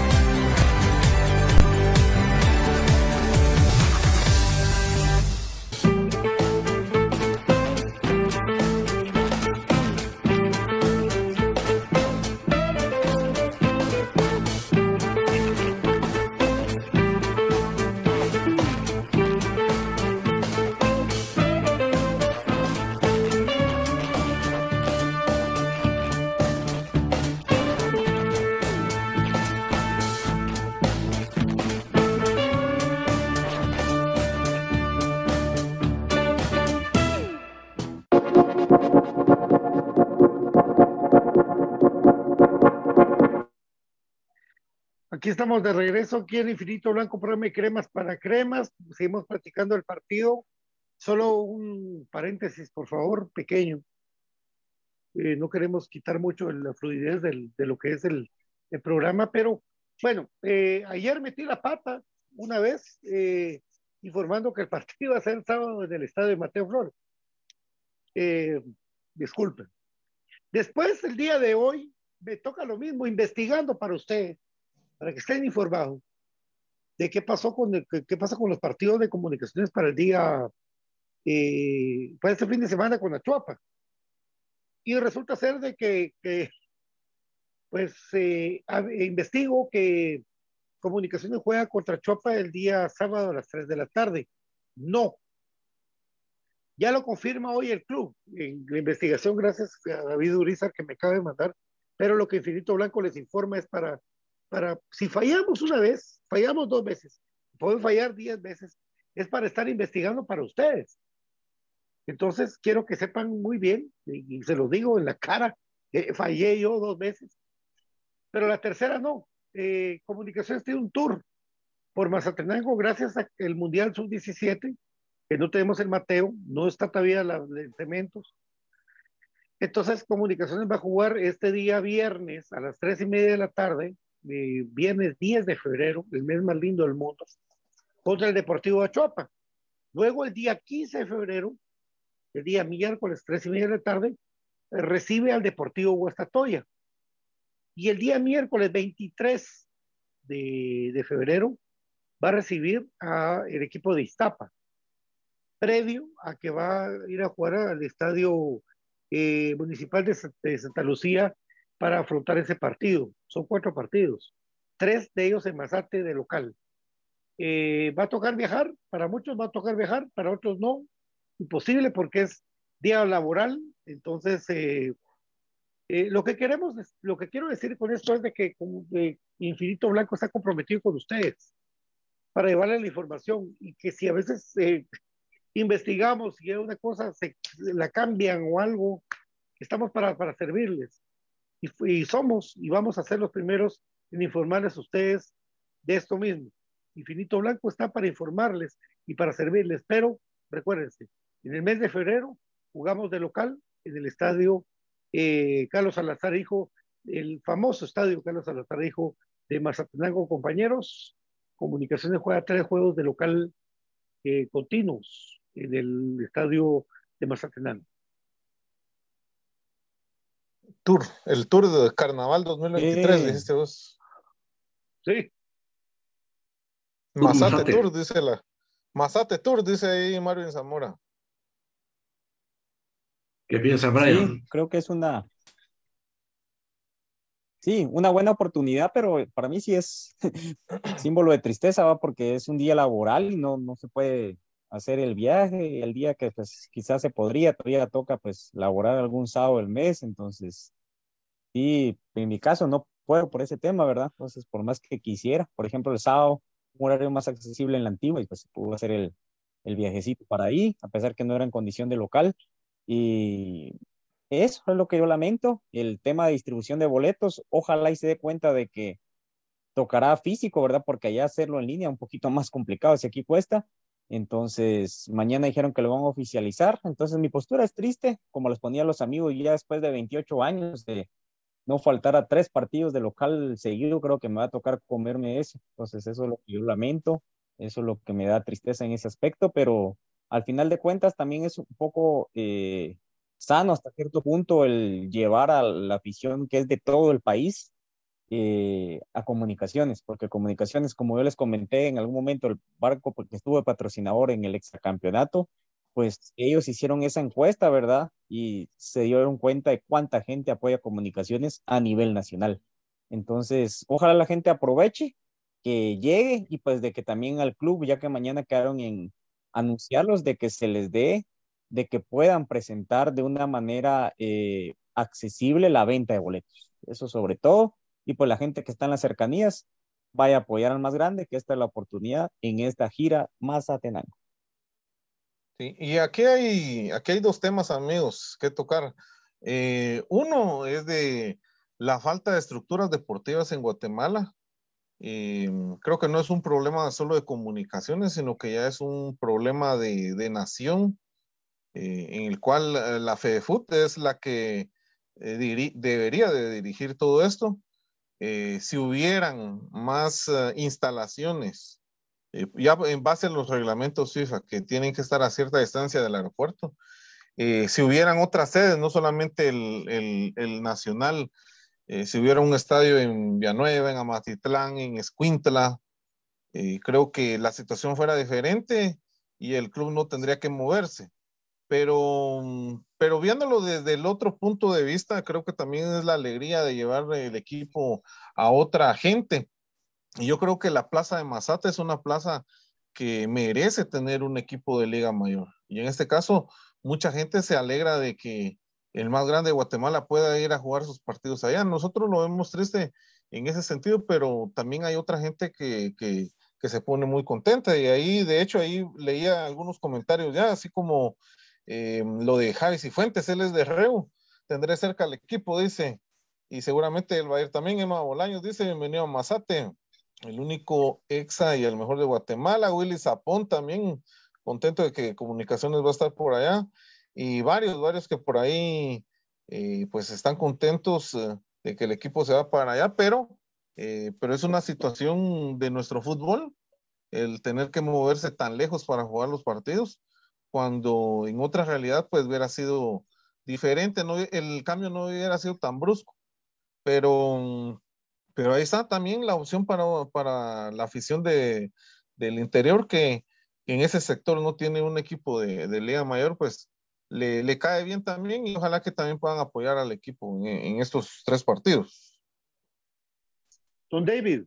Estamos de regreso aquí en Infinito Blanco, programa cremas para cremas. Seguimos platicando el partido. Solo un paréntesis, por favor, pequeño. Eh, no queremos quitar mucho la fluidez del, de lo que es el, el programa, pero bueno, eh, ayer metí la pata una vez eh, informando que el partido va a ser el sábado en el estadio de Mateo Flores. disculpen. Después, el día de hoy, me toca lo mismo, investigando para ustedes para que estén informados de qué pasó con qué, pasa con los partidos de comunicaciones para el día eh, para este fin de semana con la Chuapa. Y resulta ser de que, pues eh, investigo que Comunicaciones juega contra Chuapa el día sábado a las 3 de la tarde. No. Ya lo confirma hoy el club en la investigación, gracias a David Urizar que me acaba de mandar, pero lo que Infinito Blanco les informa es para para, si fallamos una vez, fallamos dos veces, pueden fallar diez veces, es para estar investigando para ustedes. Entonces, quiero que sepan muy bien, y, se lo digo en la cara, fallé yo dos veces, pero la tercera no. eh, Comunicaciones tiene un tour por Mazatenango gracias al Mundial Sub-17, que no tenemos el Mateo, no está todavía la de cementos. Entonces, Comunicaciones va a jugar este día viernes a las tres y media de la tarde, eh, viernes 10 de febrero, el mes más lindo del mundo, contra el Deportivo Achuapa. Luego, el día 15 de febrero, el día miércoles, tres y media de la tarde, recibe al Deportivo Huastatoya. Y el día miércoles 23 de, de febrero va a recibir al equipo de Iztapa, previo a que va a ir a jugar al estadio eh, municipal de, Santa Lucía para afrontar ese partido. Son cuatro partidos, tres de ellos en Mazate de local. Eh, va a tocar viajar, para muchos va a tocar viajar, para otros no, imposible porque es día laboral, entonces eh, lo que queremos, lo que quiero decir con esto es de que Infinito Blanco está comprometido con ustedes para llevarle la información y que si a veces eh, investigamos y una cosa se la cambian o algo, estamos para, para servirles. Y, somos y vamos a ser los primeros en informarles a ustedes de esto mismo. Infinito Blanco está para informarles y para servirles, pero recuérdense, en el mes de febrero jugamos de local en el estadio eh, Carlos Salazar Hijo, el famoso estadio Carlos Salazar Hijo de Mazatenango, compañeros, Comunicaciones juega tres juegos de local eh, continuos en el estadio de Mazatlán. Tour, el Tour de Carnaval 2023, dijiste vos. Sí. Mazate, Tour, dice la. Mazate Tour, dice ahí Marvin Zamora. ¿Qué piensa Brian? Sí, creo que es una, Sí, una buena oportunidad, pero para mí sí es símbolo de tristeza, ¿va? porque es un día laboral y no, no se puede hacer el viaje, el día que pues quizás se podría, todavía toca pues laborar algún sábado del mes, entonces, sí, en mi caso no puedo por ese tema, ¿verdad? Entonces, por más que quisiera, por ejemplo, el sábado, un horario más accesible en la antigua y pues se pudo hacer el, el viajecito para ahí, a pesar que no era en condición de local. Y eso es lo que yo lamento, el tema de distribución de boletos. Ojalá y se dé cuenta de que tocará físico, ¿verdad? Porque allá hacerlo en línea un poquito más complicado, si aquí cuesta. Entonces, mañana dijeron que lo van a oficializar. Entonces, mi postura es triste, como les ponía a los amigos, ya después de 28 años de no faltar a tres partidos de local seguido, creo que me va a tocar comerme eso. Entonces, eso es lo que yo lamento, eso es lo que me da tristeza en ese aspecto, pero al final de cuentas también es un poco eh, sano hasta cierto punto el llevar a la afición que es de todo el país eh, a comunicaciones, porque comunicaciones, como yo les comenté en algún momento, el barco porque estuvo patrocinador en el exacampeonato, pues ellos hicieron esa encuesta, ¿verdad? Y se dieron cuenta de cuánta gente apoya comunicaciones a nivel nacional. Entonces, ojalá la gente aproveche, que llegue y pues de que también al club, ya que mañana quedaron en anunciarlos, de que se les dé de que puedan presentar de una manera eh, accesible la venta de boletos. Eso sobre todo. Y pues la gente que está en las cercanías vaya a apoyar al más grande, que esta es la oportunidad en esta gira más Atenango. Sí, y aquí hay, aquí hay dos temas, amigos, que tocar. Eh, uno es de la falta de estructuras deportivas en Guatemala. creo que no es un problema solo de comunicaciones, sino que ya es un problema de, de nación eh, en el cual eh, la FEDEFUT es la que eh, debería de dirigir todo esto. Si hubieran más instalaciones, ya en base a los reglamentos FIFA que tienen que estar a cierta distancia del aeropuerto, si hubieran otras sedes, no solamente el, el, el nacional, si hubiera un estadio en Villanueva, en Amatitlán, en Escuintla, creo que la situación fuera diferente y el club no tendría que moverse pero, pero viéndolo desde el otro punto de vista, creo que también es la alegría de llevar el equipo a otra gente. Y yo creo que la plaza de Mazate es una plaza que merece tener un equipo de Liga Mayor. Y en este caso, mucha gente se alegra de que el más grande de Guatemala pueda ir a jugar sus partidos allá. Nosotros lo vemos triste en ese sentido, pero también hay otra gente que, que, que se pone muy contenta. Y ahí, de hecho, ahí leía algunos comentarios ya, así como eh, lo de Javi Fuentes, él es de Reu, tendré cerca al equipo, dice. y seguramente él va a ir también. Emma Bolaños dice, bienvenido a Mazate, el único exa y el mejor de Guatemala. Willy Zapón también, contento de que Comunicaciones va a estar por allá. Y varios, varios que por ahí, eh, pues están contentos eh, de que el equipo se va para allá, pero, pero es una situación de nuestro fútbol, el tener que moverse tan lejos para jugar los partidos, cuando en otra realidad, pues hubiera sido diferente, no, el cambio no hubiera sido tan brusco pero, pero ahí está también la opción para, para la afición de, del interior que, en ese sector no tiene un equipo de, de Liga Mayor, pues le, le, cae bien también y ojalá que también puedan apoyar al equipo en, en estos tres partidos. Don David.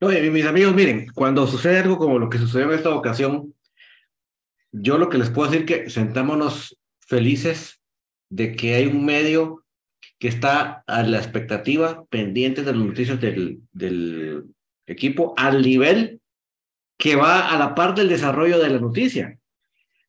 Oye, mis amigos, miren, cuando sucede algo como lo que sucedió en esta ocasión, yo lo que les puedo decir que sentámonos felices de que hay un medio que está a la expectativa, pendiente de los noticias del, del equipo, al nivel que va a la par del desarrollo de la noticia.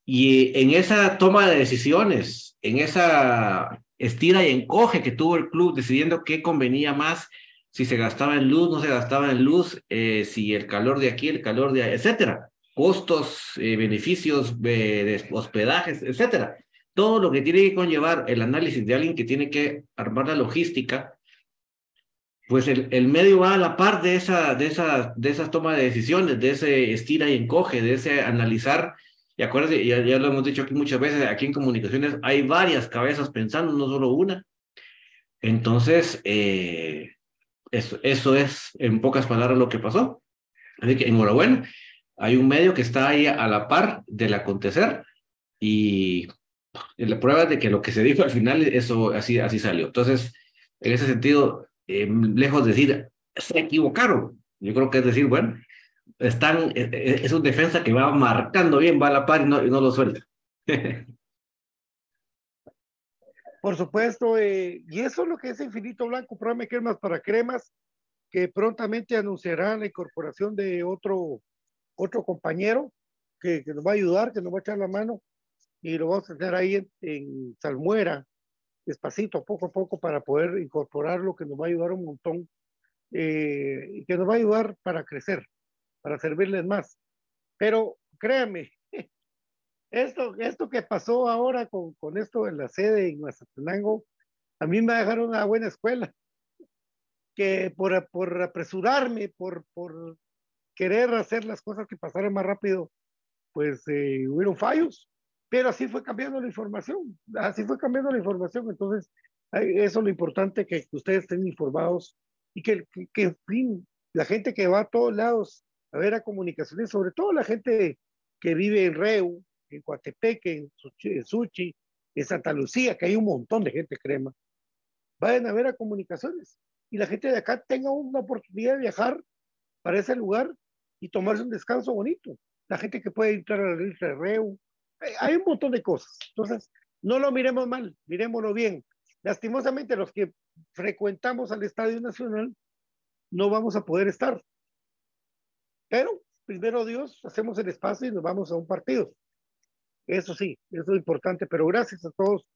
Y en esa toma de decisiones, en esa estira y encoge que tuvo el club decidiendo qué convenía más, si se gastaba en luz, no se gastaba en luz, eh, si el calor de aquí, el calor de allá, etcétera, costos, eh, beneficios de hospedajes, etcétera todo lo que tiene que conllevar el análisis de alguien que tiene que armar la logística, pues el, el medio va a la par de esa, de esa, de esas tomas de decisiones, de ese estira y encoge, de ese analizar. Y acuérdense, ya, ya lo hemos dicho aquí muchas veces, aquí en comunicaciones hay varias cabezas pensando, no solo una. Entonces, eh, eso, eso es en pocas palabras lo que pasó. Así que enhorabuena, hay un medio que está ahí a la par del acontecer y la prueba de que lo que se dijo al final, eso así, así salió. Entonces, en ese sentido, eh, lejos de decir, se equivocaron, yo creo que es decir, bueno, están, e, e, es, un defensa que va marcando bien, va a la par y no, y no lo suelta. Por supuesto, eh, y eso es lo que es Infinito Blanco, programa Cremas para Cremas, que prontamente anunciará la incorporación de otro, otro compañero que, que nos va a ayudar, que nos va a echar la mano y lo vamos a tener ahí en, Salmuera, despacito, poco a poco, para poder incorporarlo, que nos va a ayudar un montón eh, y que nos va a ayudar para crecer, para servirles más. Pero créanme, esto, esto que pasó ahora con, con esto en la sede en Mazatenango, a mí me dejaron una buena escuela, que por, por apresurarme, por, por querer hacer las cosas que pasaran más rápido, pues eh, hubieron fallos pero así fue cambiando la información, así fue cambiando la información. Entonces, eso es lo importante, que ustedes estén informados y que, que, en fin, la gente que va a todos lados a ver a comunicaciones, sobre todo la gente que vive en Reu, en Coatepeque, en Suchi, en Santa Lucía, que hay un montón de gente crema, vayan a ver a comunicaciones y la gente de acá tenga una oportunidad de viajar para ese lugar y tomarse un descanso bonito. La gente que puede entrar a la isla de Reu, hay un montón de cosas. Entonces, no lo miremos mal, miremoslo bien. Lastimosamente, los que frecuentamos al Estadio Nacional no vamos a poder estar. Pero, primero Dios, hacemos el espacio y nos vamos a un partido. Eso sí, eso es importante, pero gracias a todos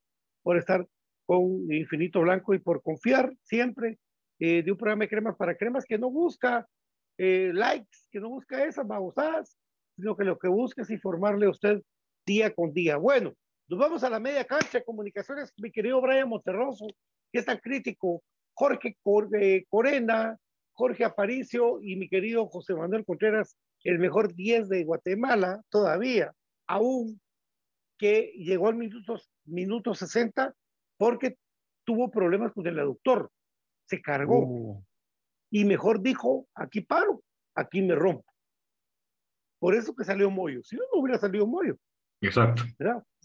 por estar con Infinito Blanco y por confiar siempre eh, de un programa de cremas para cremas que no busca eh, likes, que no busca esas babosadas, sino que lo que busca es informarle a usted día con día. Bueno, nos vamos a la media cancha de comunicaciones, mi querido Brian Monterroso, que es tan crítico, Jorge eh, Corena, Jorge Aparicio y mi querido José Manuel Contreras, el mejor 10 de Guatemala todavía, aún que llegó al minuto, minuto 60 porque tuvo problemas con el aductor, se cargó uh. Y mejor dijo, aquí paro, aquí me rompo. Por eso que salió Moyo. Si no, no hubiera salido Moyo. Exacto.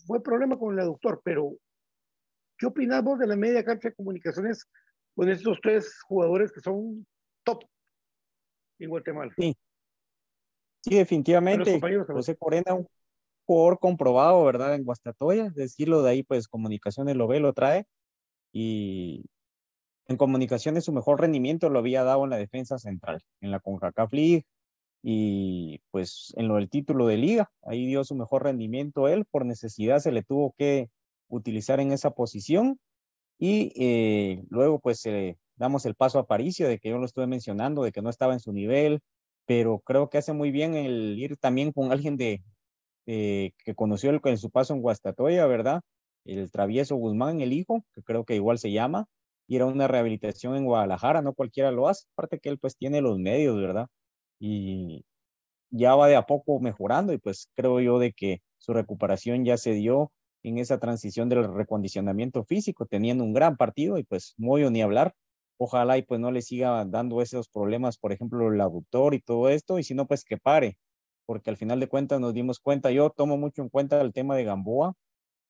Fue problema con el aductor, pero ¿qué opinamos de la media cancha de comunicaciones con estos tres jugadores que son top en Guatemala? Sí, sí definitivamente. José Corena, un jugador comprobado, ¿verdad? En Guastatoya, decirlo de ahí, pues comunicaciones lo ve, lo trae. Y en comunicaciones su mejor rendimiento lo había dado en la defensa central, en la CONCACAF League, y pues en lo del título de liga, ahí dio su mejor rendimiento él, por necesidad se le tuvo que utilizar en esa posición Y eh, luego, pues, eh, damos el paso a Paricio, de que yo lo estuve mencionando, de que no estaba en su nivel, pero creo que hace muy bien el ir también con alguien de, que conoció el, en su paso en Guastatoya, ¿verdad? El travieso Guzmán, el hijo, que creo que igual se llama, ir a una rehabilitación en Guadalajara, no cualquiera lo hace, aparte que él pues tiene los medios, ¿verdad? Y ya va de a poco mejorando y pues creo yo de que su recuperación ya se dio en esa transición del recondicionamiento físico, teniendo un gran partido y pues muy ni hablar. Ojalá y pues no le siga dando esos problemas, por ejemplo, el aductor y todo esto, y si no, pues que pare, porque al final de cuentas nos dimos cuenta, yo tomo mucho en cuenta el tema de Gamboa,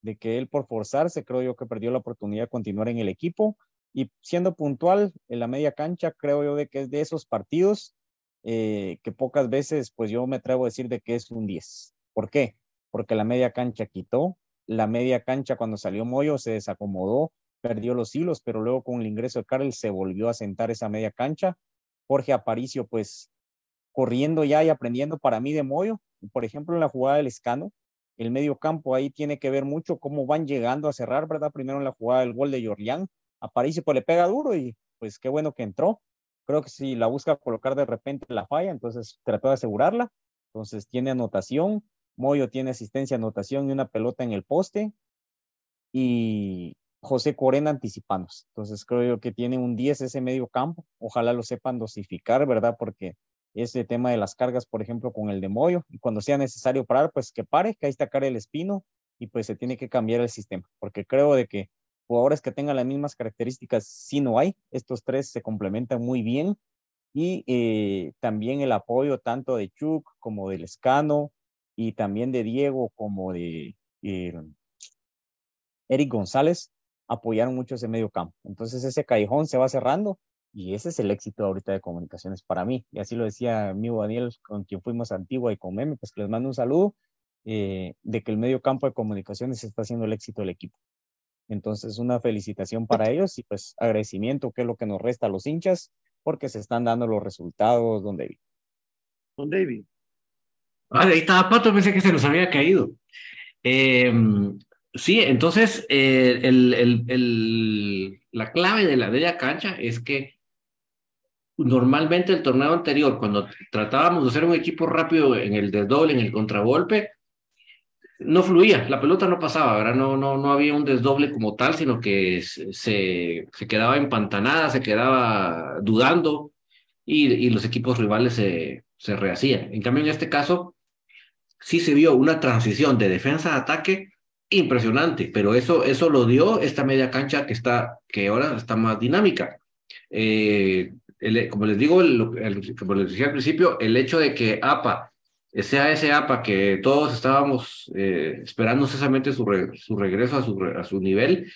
de que él por forzarse, creo yo que perdió la oportunidad de continuar en el equipo, y siendo puntual en la media cancha, creo yo de que es de esos partidos eh, que pocas veces, pues yo me atrevo a decir de que es un 10. ¿Por qué? Porque la media cancha quitó, la media cancha cuando salió Moyo se desacomodó, perdió los hilos, pero luego con el ingreso de Carl se volvió a sentar esa media cancha. Jorge Aparicio, pues corriendo ya y aprendiendo para mí de Moyo. Por ejemplo, en la jugada del escano, el medio campo ahí tiene que ver mucho cómo van llegando a cerrar, ¿verdad? Primero en la jugada del gol de Jorlián, Aparicio pues le pega duro y pues qué bueno que entró. Creo que si la busca colocar de repente la falla, entonces trató de asegurarla. Entonces tiene anotación, Moyo tiene asistencia, anotación y una pelota en el poste. Y José Corena anticipándose. Entonces creo que tiene un 10 ese medio campo. Ojalá lo sepan dosificar, ¿verdad? Porque ese tema de las cargas, por ejemplo, con el de Moyo, y cuando sea necesario parar, pues que pare, que ahí está cara el espino, y pues se tiene que cambiar el sistema, porque creo de que jugadores que tengan las mismas características si no hay. Estos tres se complementan muy bien. Y eh, también el apoyo tanto de Chuck como del Escano y también de Diego como de eh, Eric González apoyaron mucho ese medio campo. Entonces ese callejón se va cerrando y ese es el éxito ahorita de comunicaciones para mí. Y así lo decía mi Daniel, con quien fuimos Antigua y con Meme, pues que les mando un saludo eh, de que el medio campo de comunicaciones está haciendo el éxito del equipo. Entonces, una felicitación para ellos y pues agradecimiento, que es lo que nos resta a los hinchas, porque se están dando los resultados, don David. Don David. Ah, ahí estaba Pato, pensé que se nos había caído. Em, sí, entonces, eh, el, el, la clave de la media cancha es que normalmente el torneo anterior, cuando tratábamos de hacer un equipo rápido en el desdoble, en el contragolpe, no fluía, la pelota no pasaba, ¿verdad? No, no, no había un desdoble como tal, sino que se, se quedaba empantanada, se quedaba dudando y, y los equipos rivales se, se rehacían. En cambio, en este caso, sí se vio una transición de defensa a ataque impresionante, pero eso, eso lo dio esta media cancha que, está, que ahora está más dinámica. Eh, como les digo, como les decía al principio, el hecho de que APA ese APA que todos estábamos eh, esperando cesamente su, su regreso a su, a su nivel,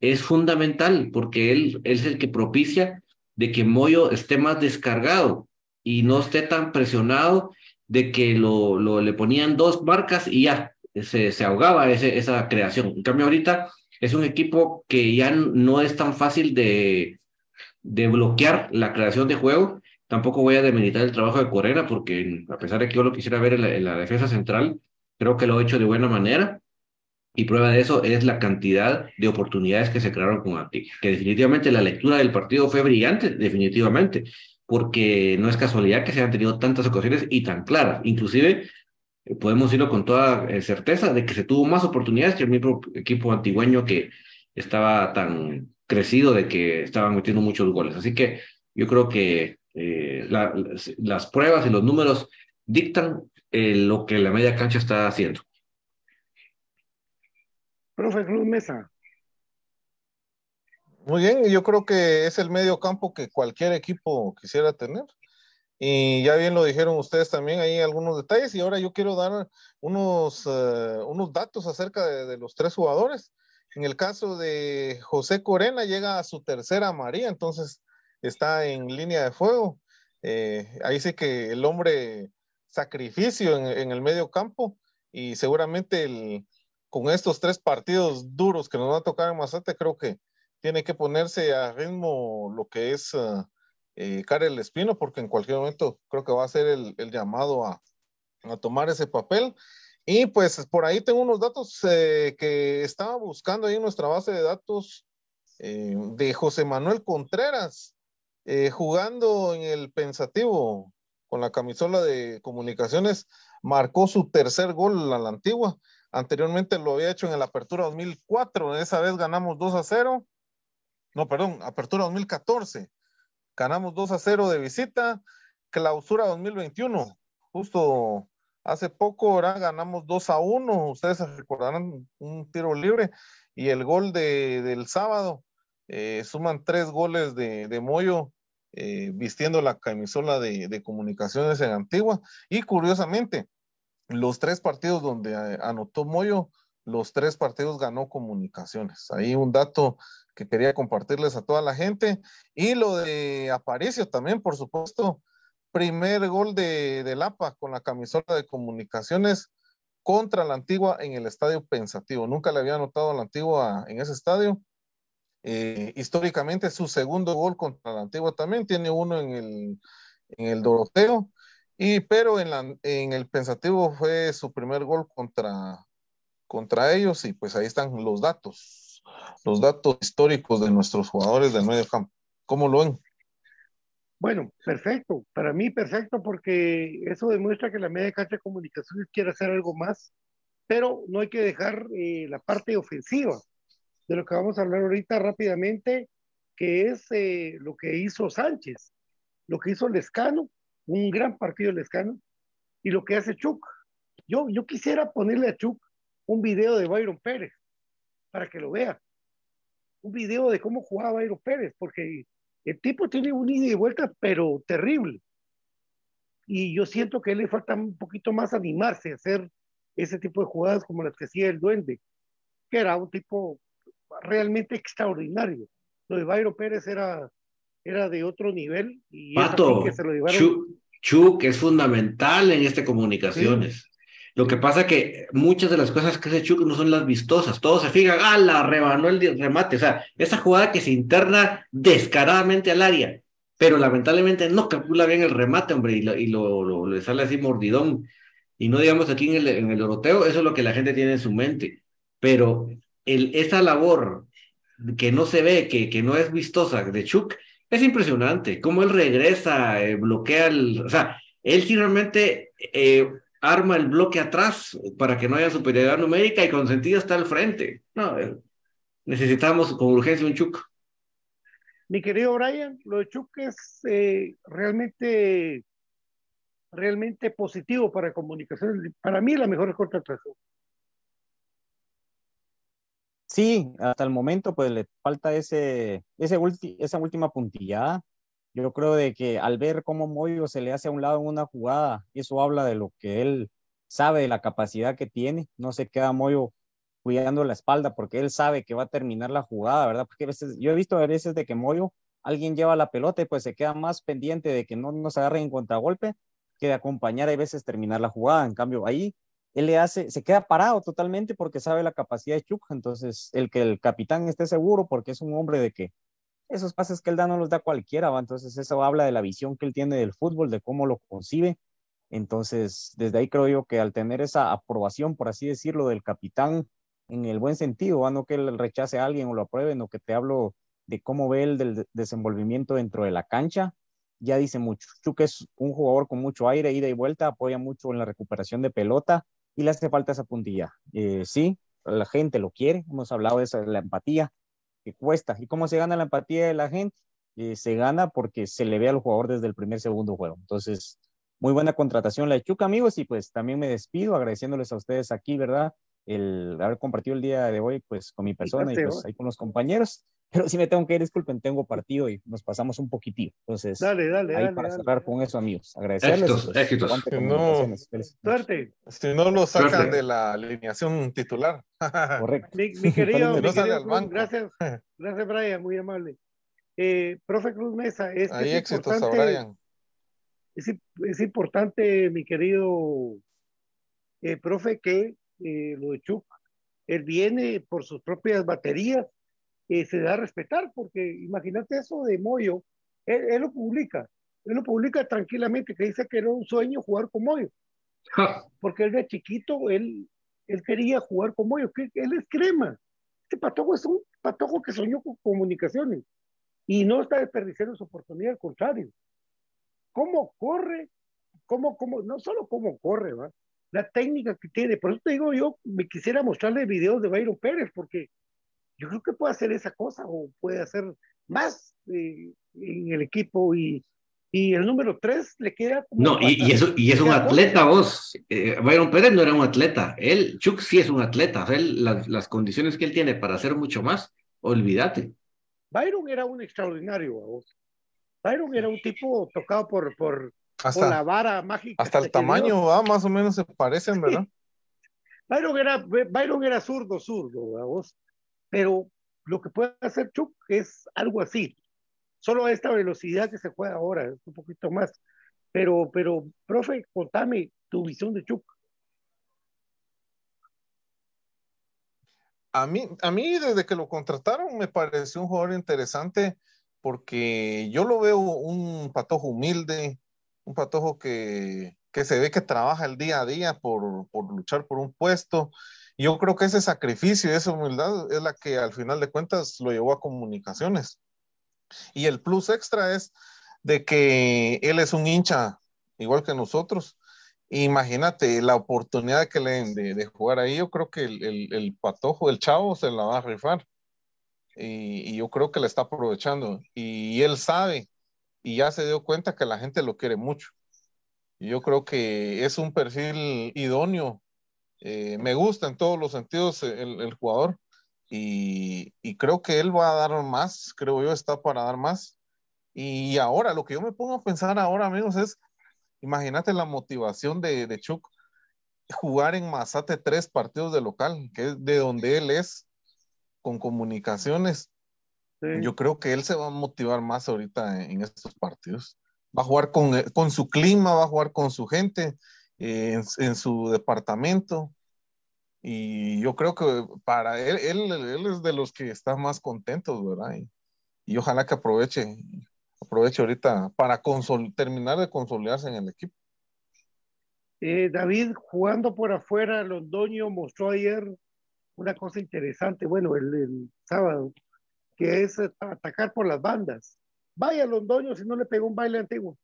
es fundamental porque él, es el que propicia de que Moyo esté más descargado y no esté tan presionado de que lo, lo le ponían dos marcas y ya se, se ahogaba ese, esa creación. En cambio, ahorita es un equipo que ya no es tan fácil de, de bloquear la creación de juego Tampoco voy a demeritar el trabajo de Correa porque a pesar de que yo lo quisiera ver en la, defensa central, creo que lo ha hecho de buena manera. Y prueba de eso es la cantidad de oportunidades que se crearon con Ati. Que definitivamente la lectura del partido fue brillante, definitivamente, porque no es casualidad que se hayan tenido tantas ocasiones y tan claras. Inclusive eh, podemos decirlo con toda eh, certeza de que se tuvo más oportunidades que el mismo equipo antigüeño que estaba tan crecido de que estaban metiendo muchos goles. Así que yo creo que eh, las pruebas y los números dictan eh, lo que la media cancha está haciendo. Profe Cruz Mesa. Muy bien, yo creo que es el medio campo que cualquier equipo quisiera tener. Y ya bien lo dijeron ustedes también, hay algunos detalles. Y ahora yo quiero dar unos, eh, unos datos acerca de, de, los tres jugadores. En el caso de José Corena, llega a su tercera María, entonces está en línea de fuego. Eh, ahí sí que el hombre sacrificio en, el medio campo y seguramente con estos tres partidos duros que nos va a tocar en Mazate, creo que tiene que ponerse a ritmo lo que es uh, eh, Espino, porque en cualquier momento creo que va a ser el, llamado a, tomar ese papel. Y pues por ahí tengo unos datos eh, que estaba buscando ahí en nuestra base de datos eh, de José Manuel Contreras, eh, jugando en el Pensativo con la camisola de comunicaciones, marcó su tercer gol a la antigua. Anteriormente lo había hecho en la Apertura 2004, esa vez ganamos 2 a 0. No, perdón, Apertura 2014. Ganamos 2 a 0 de visita. Clausura 2021, justo hace poco ¿verdad? ganamos 2 a 1. Ustedes recordarán un tiro libre y el gol de, del sábado. Eh, suman tres goles de, de eh, vistiendo la camisola de, comunicaciones en Antigua. Y curiosamente, los tres partidos donde eh, anotó Moyo, los tres partidos ganó comunicaciones. Ahí un dato que quería compartirles a toda la gente. Y lo de Aparicio también, por supuesto. Primer gol de, de Lapa con la camisola de comunicaciones contra la Antigua en el estadio Pensativo. Nunca le había anotado a la Antigua en ese estadio eh, históricamente su segundo gol contra la Antigua también tiene uno en el, en el Doroteo, y, pero en, la, en el Pensativo fue su primer gol contra, contra ellos y pues ahí están los datos, los datos históricos de nuestros jugadores del medio campo. ¿Cómo lo ven? Bueno, perfecto. Para mí perfecto porque eso demuestra que la media cancha de comunicaciones quiere hacer algo más, pero no hay que dejar eh, la parte ofensiva de lo que vamos a hablar ahorita rápidamente, que es eh, lo que hizo Sánchez, lo que hizo Lescano, un gran partido Lescano, y lo que hace Chuck. Yo, yo quisiera ponerle a Chuck un video de Byron Pérez para que lo vea. Un video de cómo jugaba Byron Pérez, porque el tipo tiene un ida y vuelta, pero terrible. Y yo siento que le falta un poquito más animarse a hacer ese tipo de jugadas como las que hacía el Duende, que era un tipo realmente extraordinario. Lo de Bayro Pérez era, era de otro nivel. Y Pato, que se lo Chuck, es fundamental en este comunicaciones. Lo que pasa que muchas de las cosas que hace Chuck no son las vistosas. Todos se fijan, ah, la rebanó el remate. O sea, esa jugada que se interna descaradamente al área, pero lamentablemente no calcula bien el remate, hombre, y, lo, y lo, le sale así mordidón. Y no digamos aquí en el, en el Doroteo, eso es lo que la gente tiene en su mente. Pero el, esa labor que no se ve, que, que no es vistosa de Chuck, es impresionante. Cómo él regresa, eh, bloquea el. O sea, él sí realmente eh, arma el bloque atrás para que no haya superioridad numérica y con sentido está al frente. No, eh, necesitamos con urgencia un Chuck. Mi querido Brian, lo de Chuck es realmente, realmente positivo para comunicación. Para mí, la mejor contratación. Sí, hasta el momento pues le falta ese, ese esa última puntillada. Yo creo de que al ver cómo Moyo se le hace a un lado en una jugada, eso habla de lo que él sabe, de la capacidad que tiene. No se queda Moyo cuidando la espalda porque él sabe que va a terminar la jugada, ¿verdad? Porque a veces, yo he visto a veces de que Moyo, alguien lleva la pelota y pues se queda más pendiente de que no nos agarren en contragolpe que de acompañar a veces terminar la jugada. En cambio, ahí él le hace, se queda parado totalmente porque sabe la capacidad de Chuck, entonces el que el capitán esté seguro porque es un hombre de que esos pases que él da no los da cualquiera, ¿va? entonces eso habla de la visión que él tiene del fútbol, de cómo lo concibe, entonces desde ahí creo yo que al tener esa aprobación, por así decirlo, del capitán en el buen sentido, no que él rechace a alguien o lo apruebe, no que te hablo de cómo ve el del desenvolvimiento dentro de la cancha, ya dice mucho. Chuck es un jugador con mucho aire, ida y vuelta, apoya mucho en la recuperación de pelota, y le hace falta esa puntilla. Eh, sí, la gente lo quiere, hemos hablado de, esa, la empatía que cuesta. ¿Y cómo se gana la empatía de la gente? Eh, se gana porque se le ve al jugador desde el primer, segundo juego. Entonces, muy buena contratación la de Chuca, amigos, y pues también me despido agradeciéndoles a ustedes aquí, ¿verdad? El haber compartido el día de hoy, pues, con mi persona y pues ahí con los compañeros. Pero si me tengo que ir, disculpen, tengo partido y nos pasamos un poquitito. Entonces, dale, dale, ahí dale, para cerrar con eso, amigos. Agradecerles. Éxitos, pues, éxitos. Si no, Suerte. Si no lo sacan Suerte. de la alineación titular. Correcto. Mi, mi querido, mi querido Cruz, gracias, gracias, Brian, muy amable. Eh, profe Cruz Mesa, es, Ahí es éxitos importante, a Brian. Es, es, importante, mi querido eh, profe, que eh, lo de Chuck, él viene por sus propias baterías eh, se da a respetar, porque imagínate eso de Moyo, él, él, lo publica, él lo publica tranquilamente, que dice que era un sueño jugar con Moyo, porque él de chiquito, él, él quería jugar con Moyo, que él es crema, este patojo es un patojo que soñó con comunicaciones y no está desperdiciando su oportunidad, al contrario. ¿Cómo corre? ¿Cómo, cómo? No solo cómo corre, ¿va? La técnica que tiene. Por eso te digo, yo me quisiera mostrarle videos de Byron Pérez, porque yo creo que puede hacer esa cosa o puede hacer más eh, en el equipo y, y el número 3 le queda como No, y, y, eso, y es un atleta, vos. Eh, Byron Pérez no era un atleta. Él, Chuck sí es un atleta. él, las, las, condiciones que él tiene para hacer mucho más, olvídate. Byron era un extraordinario, vos. Byron era un tipo tocado por, por, hasta, la vara mágica. Hasta el tamaño, va, más o menos se parecen, ¿verdad? Byron era, Byron era zurdo, zurdo, vos. Pero lo que puede hacer Chuck es algo así solo a esta velocidad que se juega ahora, es un poquito más. Pero, pero, profe, contame tu visión de Chuck. A mí, a mí, desde que lo contrataron, me pareció un jugador interesante porque yo lo veo un patojo humilde, un patojo que, que se ve que trabaja el día a día por, por luchar por un puesto. Yo creo que ese sacrificio y esa humildad es la que al final de cuentas lo llevó a comunicaciones. Y el plus extra es de que él es un hincha igual que nosotros. Imagínate la oportunidad que le den de, jugar ahí. Yo creo que el, patojo, el chavo, se la va a rifar. Y, yo creo que le está aprovechando. Y, él sabe y ya se dio cuenta que la gente lo quiere mucho. Y yo creo que es un perfil idóneo. Eh, me gusta en todos los sentidos el jugador y, creo que él va a dar más, creo yo, está para dar más. Y ahora, lo que yo me pongo a pensar ahora, amigos, es, imagínate la motivación de, de Chuck, jugar en Mazate tres partidos de local, que es de donde él es, con comunicaciones. Yo creo que él se va a motivar más ahorita en, estos partidos. Va a jugar con, con, su clima, va a jugar con su gente, eh, en, en, su departamento. Y yo creo que para él, él, él es de los que está más contentos, ¿verdad? Y, ojalá que aproveche, aproveche ahorita para terminar de consolidarse en el equipo. Eh, David, jugando por afuera, Londoño mostró ayer una cosa interesante, bueno, el, el, sábado, que es atacar por las bandas. Vaya Londoño si no le pegó un baile antiguo.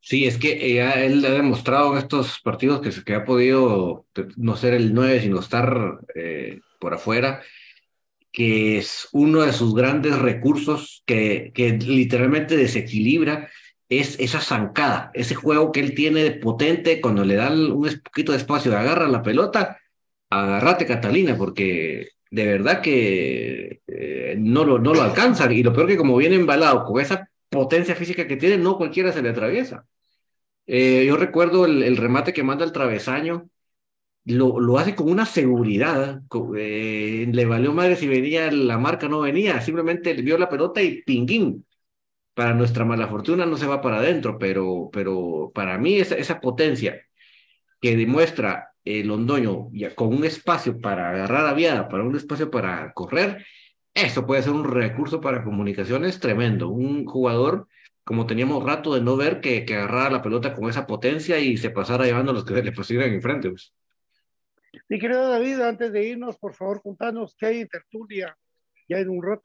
Sí, es que eh, él ha demostrado en estos partidos que, que ha podido no ser el 9, sino estar eh, por afuera, que es uno de sus grandes recursos que, que literalmente desequilibra, es esa zancada, ese juego que él tiene de potente cuando le dan un poquito de espacio, agarra la pelota, agarrate Catalina, porque de verdad que eh, no, lo, no lo alcanzan. Y lo peor que como viene embalado con esa potencia física que tiene, no cualquiera se le atraviesa. Eh, yo recuerdo el, remate que manda el travesaño, lo, lo hace con una seguridad, eh, le valió madre si venía la marca no venía, simplemente vio la pelota y pinguín. Para nuestra mala fortuna no se va para adentro, pero, pero para mí esa, esa potencia que demuestra el Londoño ya con un espacio para agarrar a viada, para un espacio para correr, eso puede ser un recurso para comunicaciones tremendo. Un jugador como teníamos rato de no ver que, que agarrara la pelota con esa potencia y se pasara llevando a los que le pusieran enfrente. Pues. Mi querido David, antes de irnos, por favor, contanos qué hay en tertulia ya en un rato.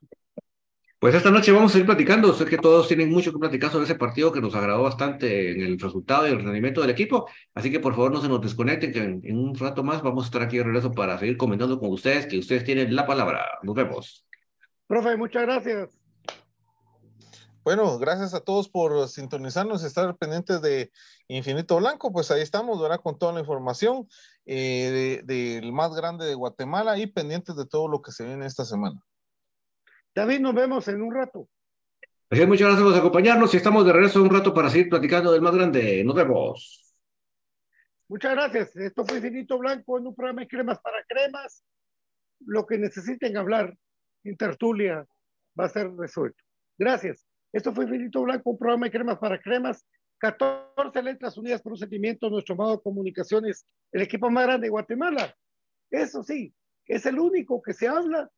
Pues esta noche vamos a ir platicando. Sé que todos tienen mucho que platicar sobre ese partido que nos agradó bastante en el resultado y el rendimiento del equipo. Así que por favor no se nos desconecten, que en, en un rato más vamos a estar aquí de regreso para seguir comentando con ustedes, que ustedes tienen la palabra. Nos vemos. Profe, muchas gracias. Bueno, gracias a todos por sintonizarnos y estar pendientes de Infinito Blanco. Pues ahí estamos, ¿verdad? Con toda la información eh, del más grande de Guatemala y pendientes de todo lo que se viene esta semana. David, nos vemos en un rato. Así muchas gracias por acompañarnos y estamos de regreso un rato para seguir platicando del más grande. Nos vemos. Muchas gracias. Esto fue Infinito Blanco en un programa de cremas para cremas. Lo que necesiten hablar en tertulia va a ser resuelto. Gracias. Esto fue Infinito Blanco, un programa de cremas para cremas. 14 letras unidas por un sentimiento, nuestro amado Comunicaciones, el equipo más grande de Guatemala. Eso sí, es el único que se habla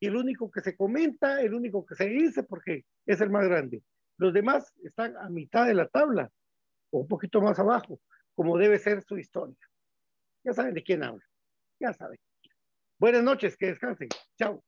y el único que se comenta, el único que se dice, porque es el más grande. Los demás están a mitad de la tabla, o un poquito más abajo, como debe ser su historia. Ya saben de quién habla, ya saben. Buenas noches, que descansen. Chao.